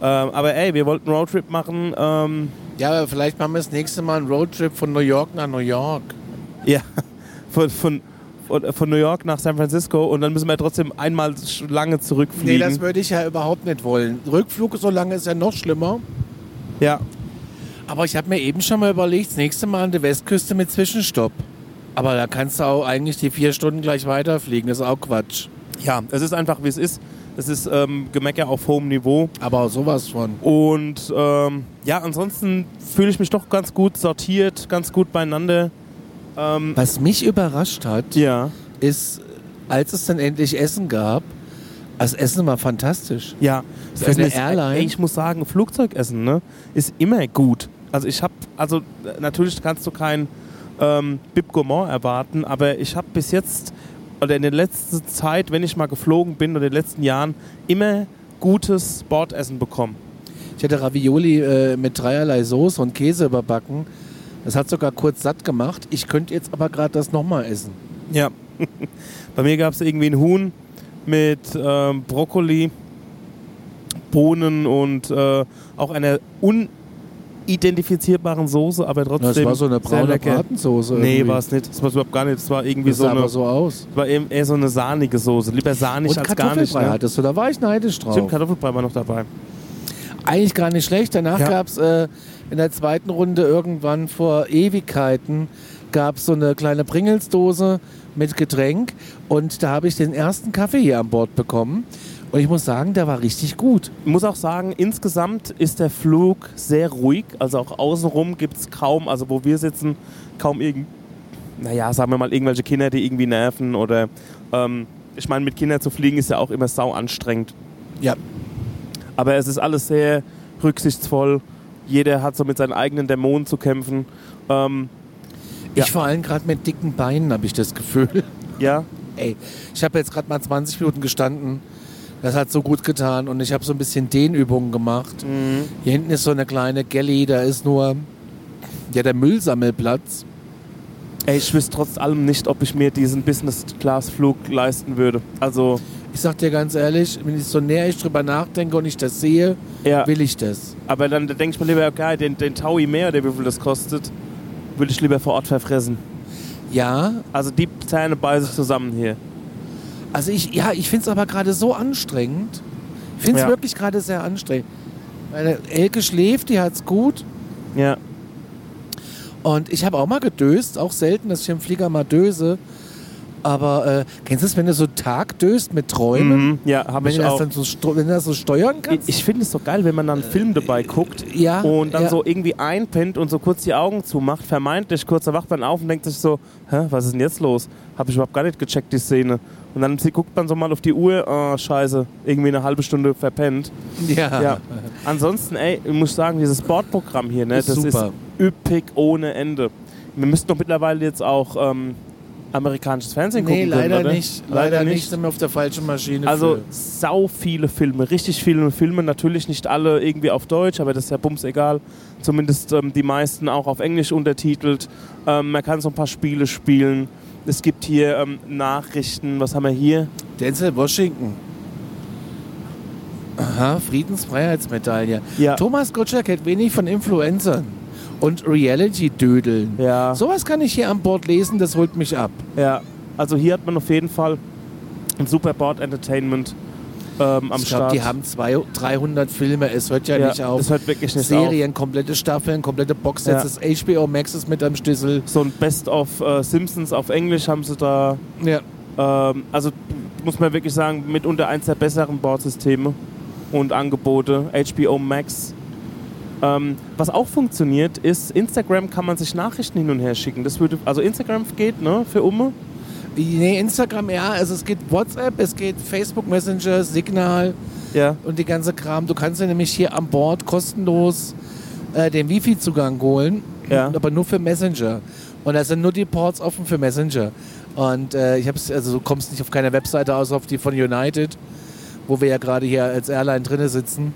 aber ey, wir wollten einen Roadtrip machen. Ähm, Ja, aber vielleicht machen wir das nächste Mal einen Roadtrip von New York nach New York. ja, von, von, von, von New York nach San Francisco und dann müssen wir trotzdem einmal lange Nee, zurückfliegen. das würde ich ja überhaupt nicht wollen. Rückflug so lange ist ja noch schlimmer. ja, Aber ich habe mir eben schon mal überlegt, das nächste Mal an der Westküste mit Zwischenstopp. Aber da kannst du auch eigentlich die vier Stunden gleich weiterfliegen. Das ist auch Quatsch. ja, es ist einfach wie es ist. Es ist ähm, Gemecker auf hohem Niveau. Aber sowas von. Und ähm, ja, ansonsten fühle ich mich doch ganz gut sortiert, ganz gut beieinander. Ähm, Was mich überrascht hat, ja, ist, als es dann endlich Essen gab, das Essen war fantastisch. ja. Für eine ist- Airline? Ich muss sagen, Flugzeugessen ne, ist immer gut. Also ich habe, also äh, natürlich kannst du kein ähm, Bib Gourmand erwarten, aber ich habe bis jetzt oder in der letzten Zeit, wenn ich mal geflogen bin oder in den letzten Jahren, immer gutes Bordessen bekommen. Ich hatte Ravioli äh, mit dreierlei Soße und Käse überbacken. Das hat sogar kurz satt gemacht. Ich könnte jetzt aber gerade das nochmal essen. Ja. Bei mir gab es irgendwie ein Huhn mit ähm, Brokkoli, Bohnen und äh, auch einer unidentifizierbaren Soße, aber trotzdem. Das war so eine braune. Bratensoße. Nee, war es nicht. Das war überhaupt gar nicht. Das war irgendwie Das so sah eine. aber so aus. war eben eher so eine sahnige Soße. Lieber sahnig Und als gar nicht. Ne? hattest du, da war ich neidisch drauf. Stimmt, Kartoffelbrei war noch dabei. Eigentlich gar nicht schlecht. Danach Ja. gab es äh, in der zweiten Runde irgendwann vor Ewigkeiten gab so eine kleine Pringelsdose mit Getränk und da habe ich den ersten Kaffee hier an Bord bekommen und ich muss sagen, der war richtig gut. Ich muss auch sagen, insgesamt ist der Flug sehr ruhig. Also auch außenrum gibt es kaum, also wo wir sitzen, kaum irgend, naja, sagen wir mal, irgendwelche Kinder, die irgendwie nerven oder ähm, ich meine, mit Kindern zu fliegen ist ja auch immer sau anstrengend. Ja. Aber es ist alles sehr rücksichtsvoll. Jeder hat so mit seinen eigenen Dämonen zu kämpfen. Ähm, Ja. Ich vor allem gerade mit dicken Beinen habe ich das Gefühl. ja, Ey, ich habe jetzt gerade mal 20 Minuten gestanden. Das hat so gut getan und ich habe so ein bisschen Dehnübungen gemacht. Hier hinten ist so eine kleine Galley, da ist nur ja, der Müllsammelplatz. ey, ich wüsste trotz allem nicht, ob ich mir diesen Business-Class-Flug leisten würde. Also, Ich sag dir ganz ehrlich, wenn ich so näher ich drüber nachdenke und ich das sehe, ja. will ich das. Aber dann denke ich mir lieber, okay, den, den Taui mehr, der wie viel das kostet, würde ich lieber vor Ort verfressen. Ja, Also die Zähne beiße ich zusammen hier. Also ich, ja, ich finde es aber gerade so anstrengend. Ich finde es Ja. wirklich gerade sehr anstrengend. Meine Elke schläft, die hat's gut. Ja. Und ich habe auch mal gedöst, auch selten, dass ich im Flieger mal döse. Aber äh, kennst du es, wenn du so tagdöst mit Träumen? Mhm, ja, habe Wenn ich du, das auch. dann so, wenn du das so steuern Ich, kannst? ich finde es so geil, wenn man dann einen Film dabei guckt ja, und dann ja. so irgendwie einpennt und so kurz die Augen zumacht, vermeintlich kurz, da wacht man auf und denkt sich so, hä, was ist denn jetzt los? Habe ich überhaupt gar nicht gecheckt, die Szene. Und dann guckt man so mal auf die Uhr, oh, scheiße, irgendwie eine halbe Stunde verpennt. Ja. Ja. Ansonsten, ey, ich muss sagen, dieses Sportprogramm hier, ne, Ist das super. ist üppig ohne Ende. Wir müssten doch mittlerweile jetzt auch ähm, amerikanisches Fernsehen Nee, gucken leider können, nicht. Leider, nicht. Sind wir auf der falschen Maschine. Also für. sau viele Filme, richtig viele Filme, natürlich nicht alle irgendwie auf Deutsch, aber das ist ja bums egal. Zumindest ähm, die meisten auch auf Englisch untertitelt. Ähm, man kann so ein paar Spiele spielen. Es gibt hier ähm, Nachrichten, was haben wir hier? Denzel Washington. Aha, Friedensfreiheitsmedaille. Ja. Thomas Gottschalk hält wenig von Influencern und Reality-Dödeln. Ja, Sowas kann ich hier an Bord lesen, das holt mich ab. ja. Also hier hat man auf jeden Fall ein super Board Entertainment ähm, am ich glaube, Start. die haben zwei, 300 Filme, es hört ja, ja, nicht auf. Das hört wirklich nicht Serien, komplette Staffeln, komplette Boxsets. Das HBO Max ist mit am Schlüssel. auf. So ein Best of äh, Simpsons auf Englisch haben sie da. Ja. Ähm, also muss man wirklich sagen, mitunter eins der besseren Bordsysteme und Angebote. HBO Max. Ähm, was auch funktioniert, ist, Instagram kann man sich Nachrichten hin und her schicken. Das würde, also Instagram geht, ne, für Umme. Nee, Instagram, ja, also es geht WhatsApp, es geht Facebook Messenger, Signal Ja. und die ganze Kram. Du kannst dir nämlich hier an Bord kostenlos äh, den Wifi-Zugang holen, Ja. aber nur für Messenger. Und da sind nur die Ports offen für Messenger. Und äh, ich hab's, also du kommst nicht auf keine Webseite aus, auf die von United, wo wir ja gerade hier als Airline drinne sitzen.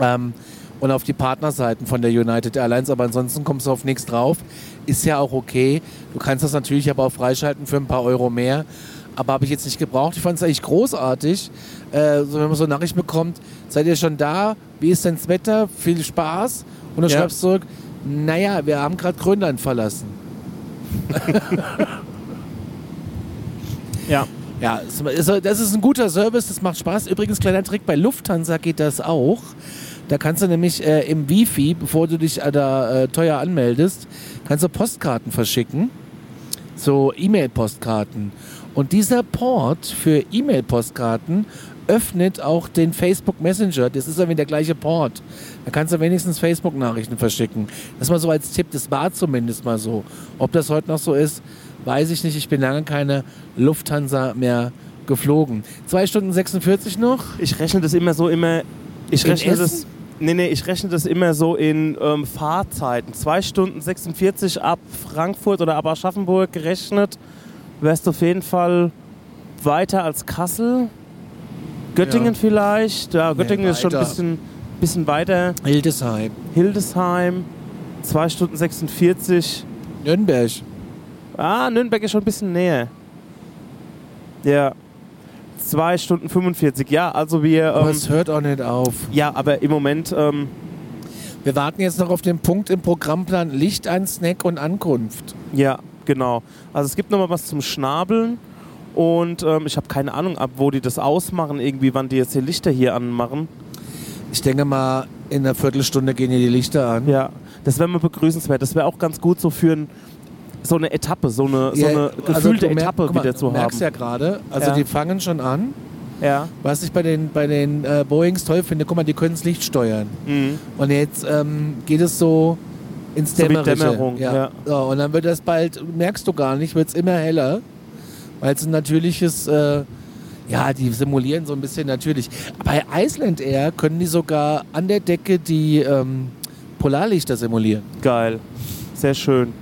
Ähm, und auf die Partnerseiten von der United Airlines, aber ansonsten kommst du auf nichts drauf. Ist ja auch okay. Du kannst das natürlich aber auch freischalten für ein paar Euro mehr. Aber habe ich jetzt nicht gebraucht. Ich fand es eigentlich großartig, äh, so, wenn man so eine Nachricht bekommt, seid ihr schon da? Wie ist denn das Wetter? Viel Spaß? Und du Ja. schreibst zurück, naja, wir haben gerade Grönland verlassen. Ja. Ja, das ist ein guter Service, das macht Spaß. Übrigens, kleiner Trick, bei Lufthansa geht das auch. Da kannst du nämlich äh, im Wifi, bevor du dich äh, da äh, teuer anmeldest, kannst du Postkarten verschicken. So E-Mail-Postkarten. Und dieser Port für E-Mail-Postkarten öffnet auch den Facebook Messenger. Das ist ja wieder der gleiche Port. Da kannst du wenigstens Facebook-Nachrichten verschicken. Das mal so als Tipp, das war zumindest mal so. Ob das heute noch so ist, weiß ich nicht. Ich bin lange keine Lufthansa mehr geflogen. Zwei Stunden 46 noch. Ich rechne das immer so immer. Ich In rechne das. Nee, nee, ich rechne das immer so in ähm, Fahrzeiten. 2 Stunden 46 ab Frankfurt oder ab Aschaffenburg gerechnet. Wärst du auf jeden Fall weiter als Kassel. Göttingen Ja. vielleicht. Ja, Göttingen ist schon ein bisschen, bisschen weiter. Hildesheim. Hildesheim. 2 Stunden 46. Nürnberg. Ah, Nürnberg ist schon ein bisschen näher. Ja. 2 Stunden 45. Ja, also wir. Aber Ähm, es hört auch nicht auf. ja, aber im Moment. Ähm, Wir warten jetzt noch auf den Punkt im Programmplan Licht an, Snack und Ankunft. Ja, genau. Also es gibt noch mal was zum Schnabeln und ähm, ich habe keine Ahnung, ab wo die das ausmachen, irgendwie, wann die jetzt die Lichter hier anmachen. Ich denke mal, in einer Viertelstunde gehen hier die Lichter an. Ja, das wäre mal begrüßenswert. Das wäre auch ganz gut so für ein, so eine Etappe, so eine, so eine also gefühlte mer- Etappe mal, wieder zu du merkst haben. ja gerade, also Ja. die fangen schon an. Ja. Was ich bei den, bei den äh, Boeings toll finde, guck mal, die können das Licht steuern. Mhm. Und jetzt ähm, geht es so ins So. Dämmerung, ja. ja. So, und dann wird das bald, merkst du gar nicht, wird es immer heller, weil es ein natürliches, äh, ja, die simulieren so ein bisschen natürlich. Bei Iceland Air können die sogar an der Decke die ähm, Polarlichter simulieren. Geil. Sehr schön.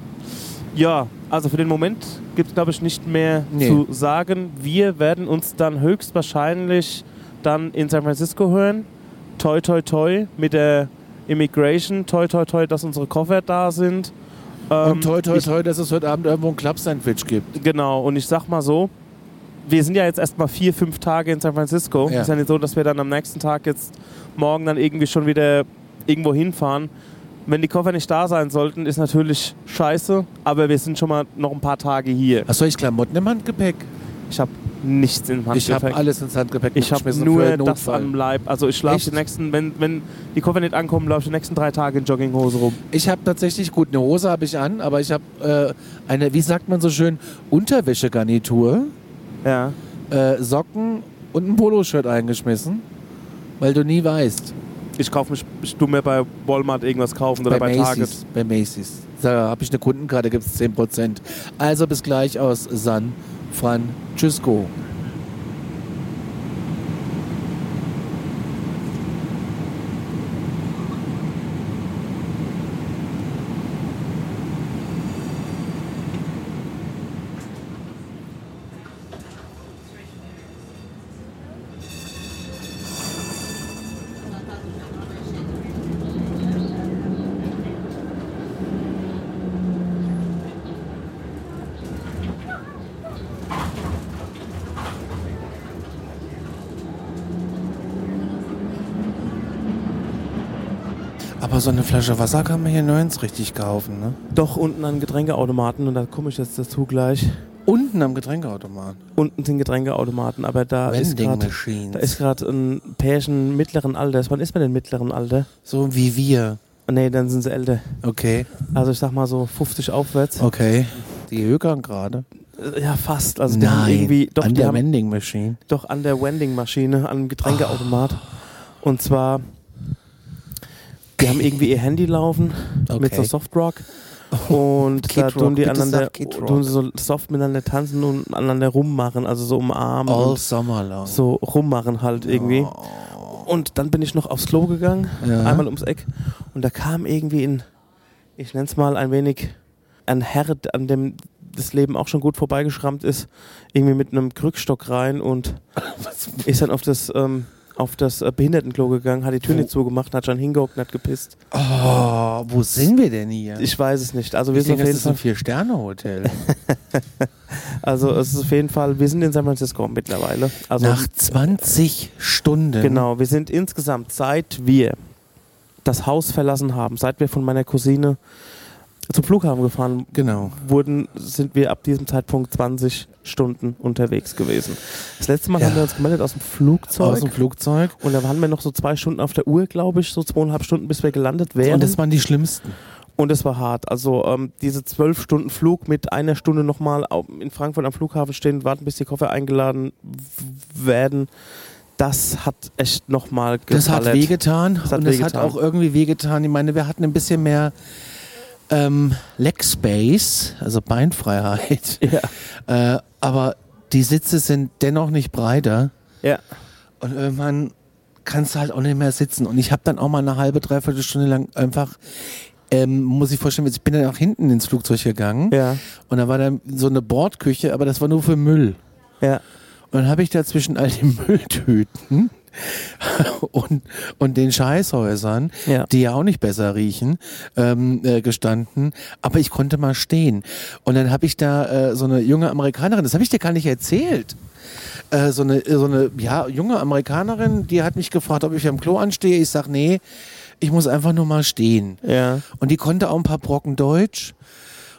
Ja, also für den Moment gibt es, glaube ich, nicht mehr Nee. zu sagen. Wir werden uns dann höchstwahrscheinlich dann in San Francisco hören. Toi, toi, toi mit der Immigration. Toi, toi, toi, dass unsere Koffer da sind. Ähm, und toi, toi, toi, dass es heute Abend irgendwo ein Club-Sandwich gibt. Genau, und ich sag mal so, wir sind ja jetzt erstmal vier, fünf Tage in San Francisco. Ja. Ist ja nicht so, dass wir dann am nächsten Tag jetzt morgen dann irgendwie schon wieder irgendwo hinfahren. Wenn die Koffer nicht da sein sollten, ist natürlich scheiße, aber wir sind schon mal noch ein paar Tage hier. Hast du eigentlich Klamotten im Handgepäck? Ich habe nichts im Ich habe Handgepäck. alles ins Handgepäck Ich habe nur das am Leib. Also ich schlafe die nächsten, wenn, wenn die Koffer nicht ankommen, laufe ich die nächsten drei Tage in Jogginghose rum. Ich habe tatsächlich, gut, eine Hose habe ich an, aber ich habe äh, eine, wie sagt man so schön, Unterwäschegarnitur, Ja. äh, Socken und ein Poloshirt eingeschmissen, weil du nie weißt. Ich kaufe mich, mir bei Walmart irgendwas kaufen oder bei, Target. Macy's. Bei Macy's. Da habe ich eine Kundenkarte, gibt es 10%. Also bis gleich aus San Francisco. Flasche Wasser kann man hier nirgends richtig kaufen, ne? Doch unten an Getränkeautomaten und da komme ich jetzt dazu gleich. Unten am Getränkeautomat. Unten sind Getränkeautomaten, aber da ist Vending ist gerade ein Pärchen mittleren Alters. Wann ist man denn mittleren Alter? so wie wir. Nee, dann sind sie älter. Okay, Also ich sag mal so 50 aufwärts. okay. Die hökern gerade. Äh, Ja, fast. Also die haben irgendwie doch, an der Machine. doch an der Wending-Maschine, an dem Getränkeautomat. Und zwar, die haben irgendwie ihr Handy laufen mit so Okay. Softrock. Und Kid da tun Rock, die aneinander, tun sie so soft miteinander tanzen und aneinander rummachen, also so umarmen All summer long. so rummachen halt irgendwie. Und dann bin ich noch aufs Klo gegangen, Ja. einmal ums Eck. Und da kam irgendwie in, ich nenne es mal ein wenig, ein Herr, an dem das Leben auch schon gut vorbeigeschrammt ist, irgendwie mit einem Krückstock rein und ist dann auf das, ähm, auf das äh, Behindertenklo gegangen, hat die Tür nicht zugemacht, hat schon hingehockt und hat gepisst. Oh, wo sind wir denn hier? Ich weiß es nicht. Also wir ich sind denke, auf das jeden ist Fall, ein Vier-Sterne-Hotel. also es ist auf jeden Fall, wir sind in San Francisco mittlerweile. Also Nach 20 Stunden. Genau, wir sind insgesamt, seit wir das Haus verlassen haben, seit wir von meiner Cousine zum Flughafen gefahren Genau. wurden, sind wir ab diesem Zeitpunkt 20 Stunden unterwegs gewesen. Das letzte Mal Ja. haben wir uns gemeldet aus dem Flugzeug. Aus dem Flugzeug. und da waren wir noch so zwei Stunden auf der Uhr, glaube ich, so zweieinhalb Stunden, bis wir gelandet wären. Und das waren die schlimmsten. Und es war hart. Also ähm, diese zwölf Stunden Flug mit einer Stunde nochmal in Frankfurt am Flughafen stehen, warten, bis die Koffer eingeladen werden, das hat echt nochmal Das hat wehgetan. Das hat und das hat wehgetan. auch irgendwie wehgetan. Ich meine, wir hatten ein bisschen mehr ähm, Leg Space, also Beinfreiheit. Ja. Äh, aber die Sitze sind dennoch nicht breiter. ja. Und irgendwann kannst du halt auch nicht mehr sitzen. Und ich habe dann auch mal eine halbe, dreiviertel Stunde lang einfach, ähm, muss ich vorstellen, ich bin dann nach hinten ins Flugzeug gegangen. Ja. Und da war dann so eine Bordküche, aber das war nur für Müll. Ja. Und dann habe ich da zwischen all den Mülltüten und, und den Scheißhäusern, Ja. die ja auch nicht besser riechen, ähm, äh, gestanden. Aber ich konnte mal stehen. Und dann habe ich da äh, so eine junge Amerikanerin, das habe ich dir gar nicht erzählt. Äh, so eine, so eine ja, junge Amerikanerin, die hat mich gefragt, ob ich am Klo anstehe. Ich sag, nee, ich muss einfach nur mal stehen. Ja. Und die konnte auch ein paar Brocken Deutsch.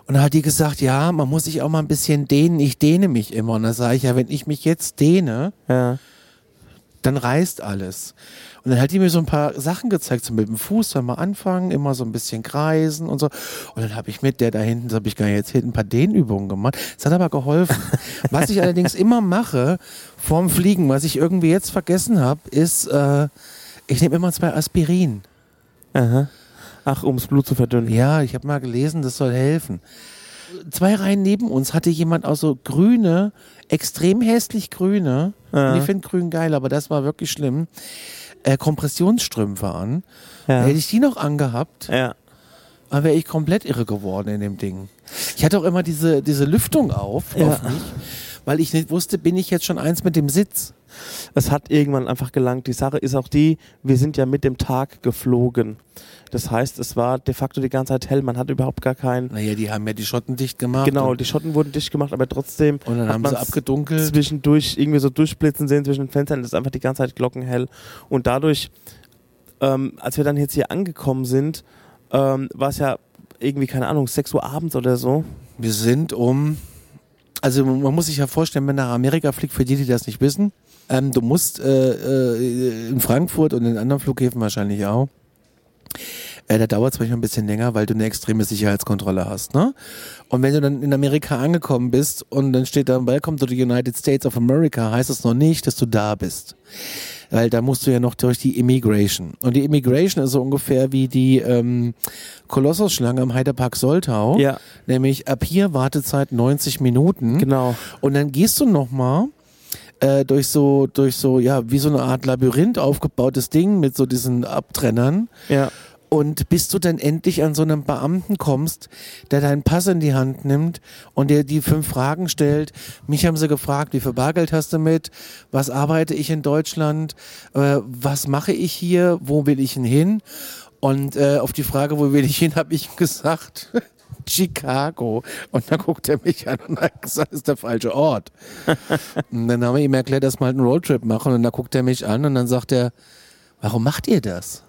Und dann hat die gesagt, ja, man muss sich auch mal ein bisschen dehnen. Ich dehne mich immer. Und dann sage ich, ja, wenn ich mich jetzt dehne, Ja. Dann reißt alles. Und dann hat die mir so ein paar Sachen gezeigt, so mit dem Fuß soll mal anfangen, immer so ein bisschen kreisen und so. Und dann habe ich mit der da hinten, so habe ich gar nicht erzählt, ein paar Dehnübungen gemacht. Das hat aber geholfen. was ich allerdings immer mache vorm Fliegen, was ich irgendwie jetzt vergessen habe, ist, äh, ich nehme immer zwei Aspirin. Aha. Ach, um das Blut zu verdünnen. Ja, ich habe mal gelesen, das soll helfen. Zwei Reihen neben uns hatte jemand auch so grüne, extrem hässlich grüne, Ja. und ich finde grün geil, aber das war wirklich schlimm, äh, Kompressionsstrümpfe an. Ja. Hätte ich die noch angehabt, Ja. dann wäre ich komplett irre geworden in dem Ding. Ich hatte auch immer diese, diese Lüftung auf, Ja. auf mich, weil ich nicht wusste, bin ich jetzt schon eins mit dem Sitz. Es hat irgendwann einfach gelangt. Die Sache ist auch die, wir sind ja mit dem Tag geflogen. Das heißt, es war de facto die ganze Zeit hell. Man hat überhaupt gar keinen. Naja, die haben ja die Schotten dicht gemacht. Genau, die Schotten wurden dicht gemacht, aber trotzdem und dann hat haben sie abgedunkelt. zwischendurch irgendwie so durchblitzen sehen zwischen den Fenstern. Das ist einfach die ganze Zeit glockenhell. Und dadurch, ähm, als wir dann jetzt hier angekommen sind, ähm, war es ja irgendwie, keine Ahnung, 6 Uhr abends oder so. Wir sind um also man muss sich ja vorstellen, wenn nach Amerika fliegt, für die, die das nicht wissen, ähm, du musst äh, äh, in Frankfurt und in anderen Flughäfen wahrscheinlich auch. Äh, da dauert es manchmal ein bisschen länger, weil du eine extreme Sicherheitskontrolle hast. Ne? Und wenn du dann in Amerika angekommen bist und dann steht da Welcome to the United States of America, heißt das noch nicht, dass du da bist. Weil da musst du ja noch durch die Immigration. Und die Immigration ist so ungefähr wie die ähm, Kolossusschlange am Heidepark Soltau. Ja. Nämlich ab hier Wartezeit 90 Minuten. Genau. Und dann gehst du nochmal äh, durch so, durch so, ja, wie so eine Art Labyrinth aufgebautes Ding mit so diesen Abtrennern. Ja. Und bis du dann endlich an so einen Beamten kommst, der deinen Pass in die Hand nimmt und dir die fünf Fragen stellt. Mich haben sie gefragt, wie viel Bargeld hast du mit? Was arbeite ich in Deutschland? Äh, was mache ich hier? Wo will ich denn hin? Und äh, auf die Frage, wo will ich hin, habe ich gesagt, Chicago. Und dann guckt er mich an und hat gesagt, das ist der falsche Ort. und dann haben wir ihm erklärt, dass wir halt einen Roadtrip machen. Und dann guckt er mich an und dann sagt er, warum macht ihr das?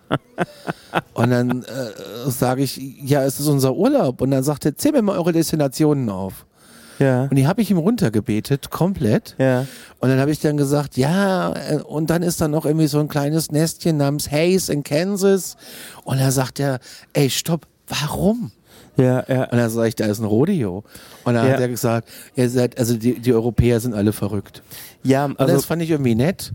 und dann äh, sage ich, ja, es ist unser Urlaub. Und dann sagt er, zähl mir mal eure Destinationen auf. Ja. Und die habe ich ihm runtergebetet, komplett. Ja. Und dann habe ich dann gesagt, ja, äh, und dann ist da noch irgendwie so ein kleines Nestchen namens Hayes in Kansas. Und da sagt er, ey, stopp, warum? Ja, ja. Und dann sage ich, da ist ein Rodeo. Und dann Ja. hat er gesagt, ihr seid, also die, die Europäer sind alle verrückt. Ja, Und also das fand ich irgendwie nett.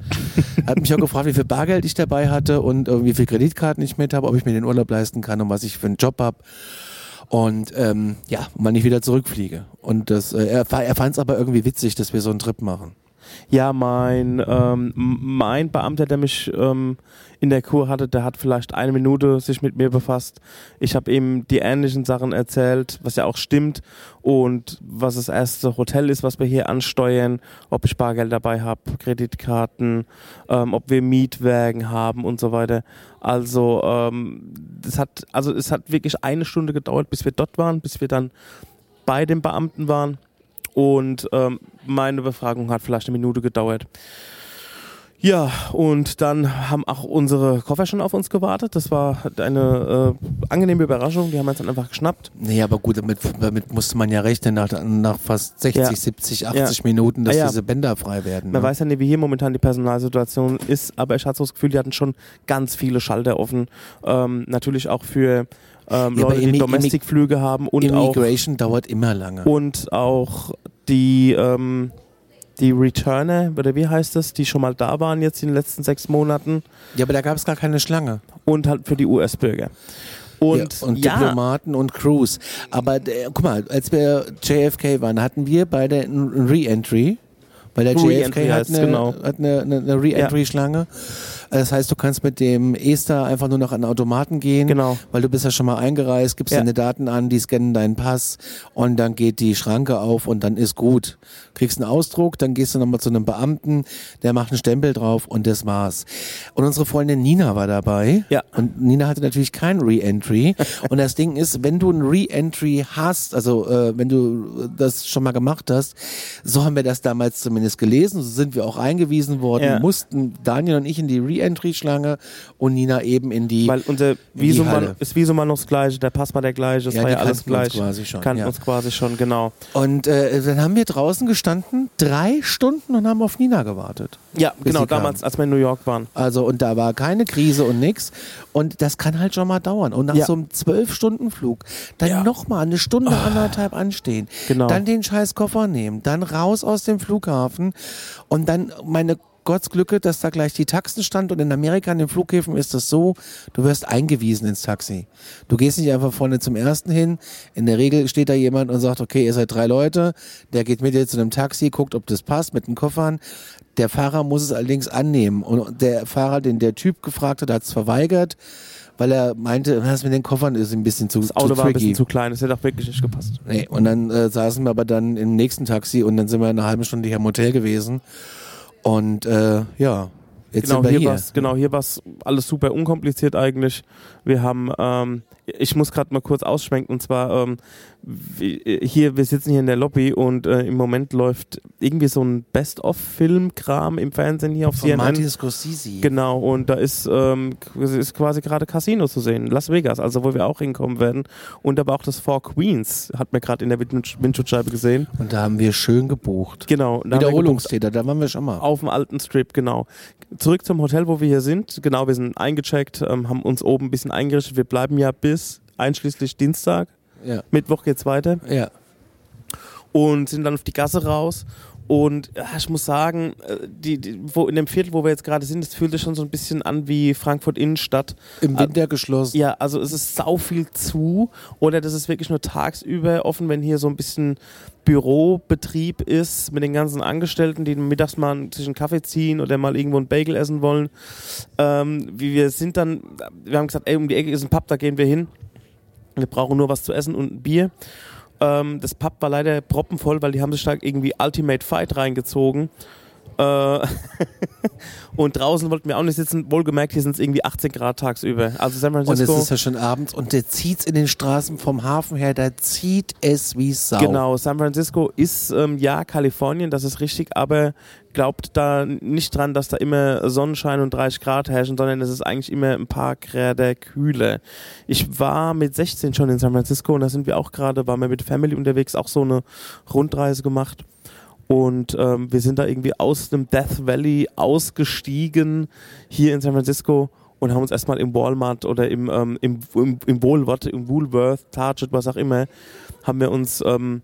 Hat mich auch gefragt, wie viel Bargeld ich dabei hatte und wie viel Kreditkarten ich mit habe, ob ich mir den Urlaub leisten kann und was ich für einen Job habe. Und ähm, ja, wann ich wieder zurückfliege. Und das, äh, er, er fand es aber irgendwie witzig, dass wir so einen Trip machen. Ja, mein, ähm, mein Beamter, der mich ähm, in der Kur hatte, der hat vielleicht eine Minute sich mit mir befasst. Ich habe ihm die ähnlichen Sachen erzählt, was ja auch stimmt und was das erste Hotel ist, was wir hier ansteuern, ob ich Bargeld dabei habe, Kreditkarten, ähm, ob wir Mietwagen haben und so weiter. Also ähm, das hat, also es hat wirklich eine Stunde gedauert, bis wir dort waren, bis wir dann bei dem Beamten waren. Und ähm, meine Befragung hat vielleicht eine Minute gedauert. Ja, und dann haben auch unsere Koffer schon auf uns gewartet. Das war eine äh, angenehme Überraschung. Die haben uns dann einfach geschnappt. Nee, aber gut, damit, damit musste man ja rechnen, nach, nach fast 60, Ja. 70, 80 Minuten, dass Ah, ja. diese Bänder frei werden. Man ne? weiß ja nicht, wie hier momentan die Personalsituation ist, aber ich hatte so das Gefühl, die hatten schon ganz viele Schalter offen. Ähm, natürlich auch für ähm, Ja, Leute, die Domestic-Flüge haben und auch, Immigration dauert immer lange. und auch die, ähm, die Returner, oder wie heißt das, die schon mal da waren jetzt in den letzten sechs Monaten. Ja, aber da gab es gar keine Schlange. und halt für die US-Bürger. Und, ja, und ja, Diplomaten und Crews. Aber äh, guck mal, als wir JFK waren, hatten wir beide ein Re-Entry. Weil der JFK hat eine, genau. hat eine, eine, eine Re-Entry-Schlange. Das heißt, du kannst mit dem Ester einfach nur noch an Automaten gehen, Genau. weil du bist ja schon mal eingereist, gibst Ja. deine Daten an, die scannen deinen Pass und dann geht die Schranke auf und dann ist gut. Kriegst einen Ausdruck, dann gehst du nochmal zu einem Beamten, der macht einen Stempel drauf und das war's. Und unsere Freundin Nina war dabei. Ja. Und Nina hatte natürlich kein Re-Entry. und das Ding ist, wenn du ein Re-Entry hast, also äh, wenn du das schon mal gemacht hast, so haben wir das damals zumindest gelesen, so sind wir auch eingewiesen worden, Ja. mussten Daniel und ich in die Re-Entry-Schlange und Nina eben in die weil unser Visum war, ist Visum war noch das gleiche, der Pass war der gleiche, das Ja, war ja alles kannten uns gleich. quasi schon, Kannten ja. uns quasi schon, genau. Und äh, dann haben wir draußen gestanden, drei Stunden und haben auf Nina gewartet. Ja, genau, kam. damals, als wir in New York waren. Also und da war keine Krise und nix. Und das kann halt schon mal dauern. Und nach Ja. so einem Zwölf-Stunden-Flug dann Ja. noch mal eine Stunde, anderthalb anstehen. Genau. Dann den scheiß Koffer nehmen, dann raus aus dem Flughafen und dann meine Gottsglücke, dass da gleich die Taxen stand und in Amerika an den Flughäfen ist das so, du wirst eingewiesen ins Taxi. Du gehst nicht einfach vorne zum ersten hin. In der Regel steht da jemand und sagt, okay, ihr seid drei Leute, der geht mit dir zu einem Taxi, guckt, ob das passt mit den Koffern. Der Fahrer muss es allerdings annehmen. Und der Fahrer, den der Typ gefragt hat, hat es verweigert, weil er meinte, das mit den Koffern ist ein bisschen zu, Das Auto zu war ein bisschen zu klein, das hätte auch wirklich nicht gepasst. Nee, und dann äh, saßen wir aber dann im nächsten Taxi und dann sind wir eine halbe Stunde hier im Hotel gewesen. Und äh, ja, Jetzt genau, hier hier. war's, genau, hier war es alles super unkompliziert eigentlich. Wir haben, ähm, ich muss gerade mal kurz ausschwenken und zwar ähm, wie- hier, wir sitzen hier in der Lobby und äh, im Moment läuft irgendwie so ein Best-of-Film-Kram im Fernsehen hier auf Von CNN. Martin Scorsese. Genau, und da ist, ähm, ist quasi gerade Casino zu sehen, Las Vegas, also wo wir auch hinkommen werden. Und aber auch das Four Queens hat man gerade in der Wind- Windschutzscheibe gesehen. Und da haben wir schön gebucht. Genau. Wiederholungstäter, da waren wir schon mal. auf dem alten Strip, genau. Zurück zum Hotel, wo wir hier sind. Genau, wir sind eingecheckt, ähm, haben uns oben ein bisschen eingerichtet. Wir bleiben ja bis einschließlich Dienstag. Ja. Mittwoch geht's weiter. Ja. Und sind dann auf die Gasse raus. Und ja, ich muss sagen, äh, die, die, wo in dem Viertel, wo wir jetzt gerade sind, das fühlt sich schon so ein bisschen an wie Frankfurt Innenstadt. Im Winter geschlossen. Ja, also es ist sau viel zu oder das ist wirklich nur tagsüber offen, wenn hier so ein bisschen Bürobetrieb ist mit den ganzen Angestellten, die mittags mal sich einen Kaffee ziehen oder mal irgendwo einen Bagel essen wollen. Ähm, wir sind dann, wir haben gesagt, ey, um die Ecke ist ein Pub, da gehen wir hin. Wir brauchen nur was zu essen und ein Bier. Ähm, das Pub war leider proppenvoll, weil die haben sich da irgendwie Ultimate Fight reingezogen. Äh, und draußen wollten wir auch nicht sitzen. Wohlgemerkt, hier sind es irgendwie 18 Grad tagsüber. Also San Und es Francisco. ist ja schon abends und der zieht's in den Straßen vom Hafen her, da zieht es wie Sau. Genau, San Francisco ist ähm, ja Kalifornien, das ist richtig, aber glaubt da nicht dran, dass da immer Sonnenschein und 30 Grad herrschen, sondern es ist eigentlich immer ein paar Grad kühler. Ich war mit 16 schon in San Francisco und da sind wir auch gerade, waren wir mit Family unterwegs, auch so eine Rundreise gemacht. Und ähm, wir sind da irgendwie aus dem Death Valley ausgestiegen hier in San Francisco und haben uns erstmal im Walmart oder im, ähm, im, im, im Woolworth, im Woolworth, Target, was auch immer, haben wir uns ähm,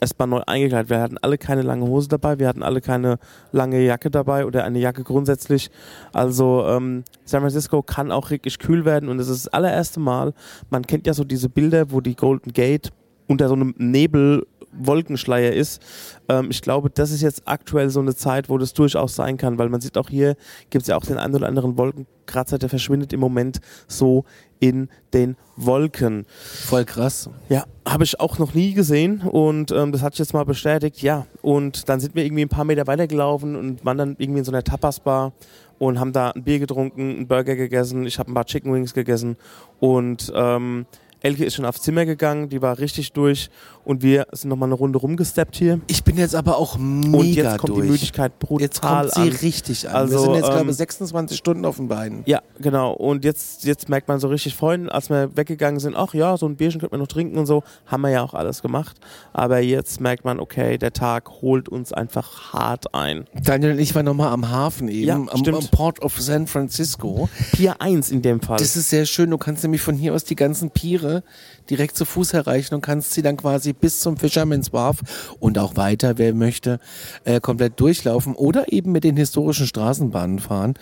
erstmal neu eingekleidet. Wir hatten alle keine lange Hose dabei, wir hatten alle keine lange Jacke dabei oder eine Jacke grundsätzlich. Also ähm, San Francisco kann auch wirklich kühl werden und es ist das allererste Mal, man kennt ja so diese Bilder, wo die Golden Gate unter so einem Nebel Wolkenschleier ist. Ähm, ich glaube, das ist jetzt aktuell so eine Zeit, wo das durchaus sein kann, weil man sieht auch hier, gibt es ja auch den einen oder anderen Wolkenkratzer, der verschwindet im Moment so in den Wolken. Voll krass. Ja, habe ich auch noch nie gesehen und ähm, das hat sich jetzt mal bestätigt. Ja, und dann sind wir irgendwie ein paar Meter weitergelaufen und waren dann irgendwie in so einer Tapas-Bar und haben da ein Bier getrunken, einen Burger gegessen, ich habe ein paar Chicken Wings gegessen und ähm, Elke ist schon aufs Zimmer gegangen, die war richtig durch und wir sind nochmal eine Runde rumgesteppt hier. Ich bin jetzt aber auch mega Und jetzt kommt durch. die Müdigkeit brutal Jetzt kommt sie an. richtig an. Also, wir sind jetzt, glaube ähm, ich, 26 Stunden auf den Beinen. Ja, genau. Und jetzt, jetzt merkt man so richtig vorhin, als wir weggegangen sind, ach ja, so ein Bierchen könnte man noch trinken und so, haben wir ja auch alles gemacht. Aber jetzt merkt man, okay, der Tag holt uns einfach hart ein. Daniel und ich waren nochmal am Hafen eben, Ja, am, am Port of San Francisco. Pier 1 in dem Fall. Das ist sehr schön. Du kannst nämlich von hier aus die ganzen Piere direkt zu Fuß erreichen und kannst sie dann quasi bis zum Fisherman's Wharf und auch weiter, wer möchte, äh, komplett durchlaufen oder eben mit den historischen Straßenbahnen fahren.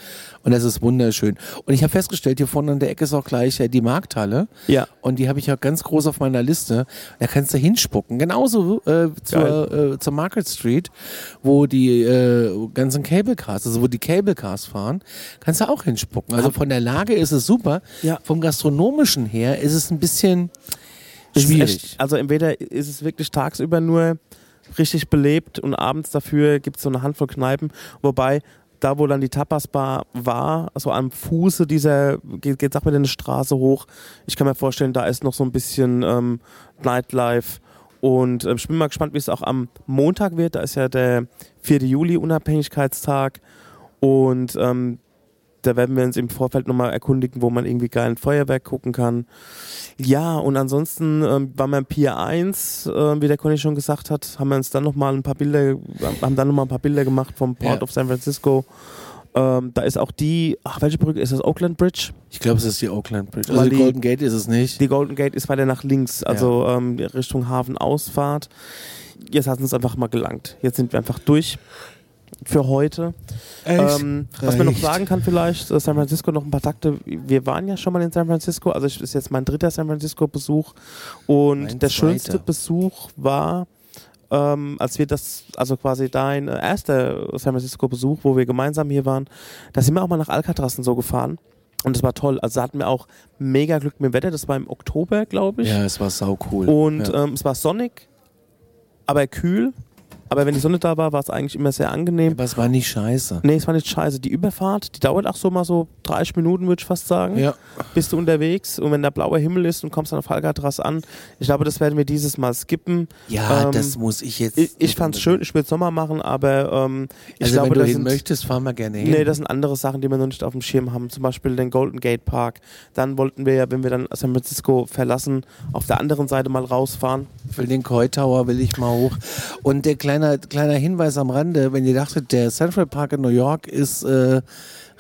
Und das ist wunderschön. Und ich habe festgestellt, hier vorne an der Ecke ist auch gleich äh, die Markthalle. Ja. Und die habe ich auch ganz groß auf meiner Liste. Da kannst du hinspucken. Genauso äh, zur, äh, zur Market Street, wo die äh, ganzen Cable Cars, also wo die Cable Cars fahren, kannst du auch hinspucken. Also von der Lage ist es super. Ja. Vom gastronomischen her ist es ein bisschen schwierig. Echt, also entweder ist es wirklich tagsüber nur richtig belebt und abends dafür gibt es so eine Handvoll Kneipen, wobei da, wo dann die Tapas-Bar war, so am Fuße dieser, geht, geht sag mal eine Straße hoch. Ich kann mir vorstellen, da ist noch so ein bisschen ähm, Nightlife. Und ähm, ich bin mal gespannt, wie es auch am Montag wird. Da ist ja der 4. Juli, Unabhängigkeitstag. Und ähm, da werden wir uns im Vorfeld nochmal erkundigen, wo man irgendwie geilen Feuerwerk gucken kann. Ja, und ansonsten ähm, waren wir im Pier 1, äh, wie der Conny schon gesagt hat, haben wir uns dann nochmal ein paar Bilder, haben dann nochmal ein paar Bilder gemacht vom Port Ja. of San Francisco. Ähm, da ist auch die, ach, welche Brücke ist das? Oakland Bridge? Ich glaube, es ist die Oakland Bridge. Also die die- Golden Gate ist es nicht. Die Golden Gate ist weiter nach links, also ähm, Richtung Hafenausfahrt. Jetzt hat es uns einfach mal gelangt. Jetzt sind wir einfach durch für heute. Ähm, was man noch sagen kann vielleicht, äh, San Francisco noch ein paar Takte. Wir waren ja schon mal in San Francisco, also ich, ist jetzt mein dritter San Francisco Besuch und Mein der schönste zweiter. Besuch war, ähm, als wir das, also quasi dein äh, erster San Francisco Besuch, wo wir gemeinsam hier waren, da sind wir auch mal nach Alcatraz und so gefahren. Und das war toll. Also da hatten wir auch mega Glück mit dem Wetter. Das war im Oktober, glaube ich. Ja, es war sau cool. Und ja. ähm, es war sonnig, aber kühl. Aber wenn die Sonne da war, war es eigentlich immer sehr angenehm. Aber es war nicht scheiße. Nee, es war nicht scheiße. Die Überfahrt, die dauert auch so mal so 30 Minuten, würde ich fast sagen. Ja. Bist du unterwegs und wenn da blauer Himmel ist und kommst dann auf Alcatraz an, ich glaube, das werden wir dieses Mal skippen. Ja, Ähm, das muss ich jetzt. Ich, ich fand's unbedingt. schön, ich würde Sommer machen, aber ähm, ich Also glaube, wenn du das hin sind, möchtest, fahren wir gerne hin. Nee, das sind andere Sachen, die wir noch nicht auf dem Schirm haben. Zum Beispiel den Golden Gate Park. Dann wollten wir ja, wenn wir dann San Francisco verlassen, auf der anderen Seite mal rausfahren. Für den Koi Tower will ich mal hoch. Und der kleine, kleiner Hinweis am Rande, wenn ihr dachtet, der Central Park in New York ist äh,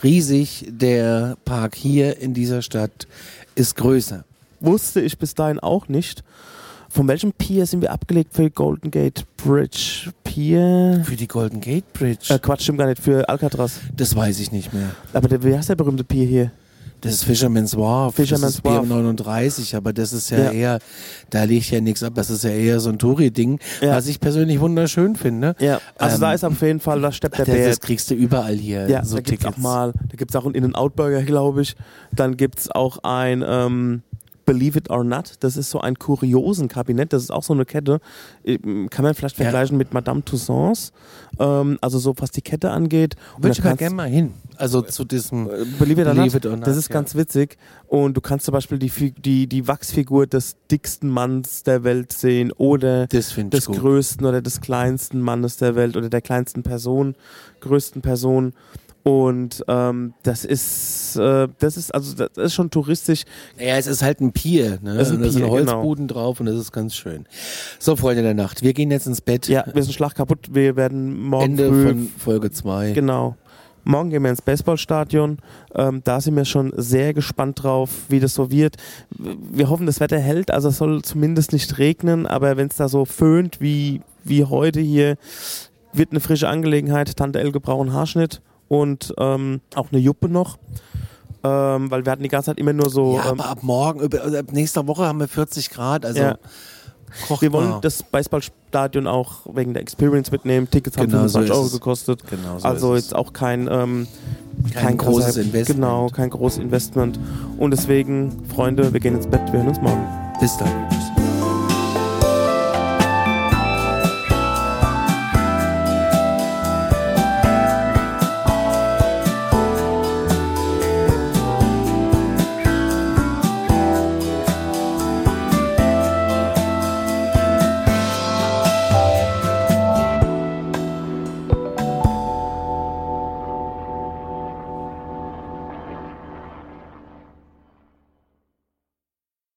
riesig, der Park hier in dieser Stadt ist größer. Wusste ich bis dahin auch nicht. Von welchem Pier sind wir abgelegt für Golden Gate Bridge? Pier? Für die Golden Gate Bridge? Äh, Quatsch, stimmt gar nicht, für Alcatraz. das weiß ich nicht mehr. Aber der, wie heißt der berühmte Pier hier? Das ist Fisherman's Wharf. Fisherman's das ist Wharf. 39, aber das ist ja, Ja. eher, da liegt ja nichts ab, das ist ja eher so ein Touri-Ding, Ja. was ich persönlich wunderschön finde. Ja, also Ähm, da ist auf jeden Fall, da steppt der Bär. das kriegst du überall hier, Ja, so da gibt's Tickets. auch mal, da gibt's auch einen In-N-Out-Burger, glaube ich. Dann gibt's auch ein ähm, Believe It or Not. Das ist so ein kuriosen Kabinett. Das ist auch so eine Kette. Ähm, Kann man vielleicht Ja. vergleichen mit Madame Tussauds. Ähm, also so, was die Kette angeht. Würde ich mal gerne mal hin. Also zu diesem. äh, Believe it or not, it or not, das ist ja. ganz witzig. Und du kannst zum Beispiel die, die, die Wachsfigur des dicksten Manns der Welt sehen oder des gut. größten oder des kleinsten Mannes der Welt oder der kleinsten Person, größten Person. Und ähm, das ist, äh, das ist, also das ist schon touristisch. Ja, es ist halt ein Pier, ne? Das ist ein und da sind Pier, genau. Holzbuden drauf und das ist ganz schön. So, Freunde der Nacht, wir gehen jetzt ins Bett. Ja, wir sind schlag kaputt. Wir werden morgen Ende früh, von Folge 2. genau. Morgen gehen wir ins Baseballstadion. Ähm, da sind wir schon sehr gespannt drauf, wie das so wird. Wir hoffen, das Wetter hält. Also es soll zumindest nicht regnen, aber wenn es da so föhnt wie, wie heute hier, wird eine frische Angelegenheit. Tante Elke braucht einen Haarschnitt und ähm, auch eine Juppe noch. Ähm, weil wir hatten die ganze Zeit immer nur so. Ja, ähm, aber ab morgen, also ab nächster Woche haben wir 40 Grad, also Ja. Kocht wir wollen das Baseballstadion auch wegen der Experience mitnehmen. Tickets haben Genau so 25 ist Euro gekostet. Genau so also ist es. jetzt auch kein, ähm, Kein großes krasser- Investment. Genau, kein großes Investment. Und deswegen, Freunde, wir gehen ins Bett, wir hören uns morgen. Bis dann. Tschüss.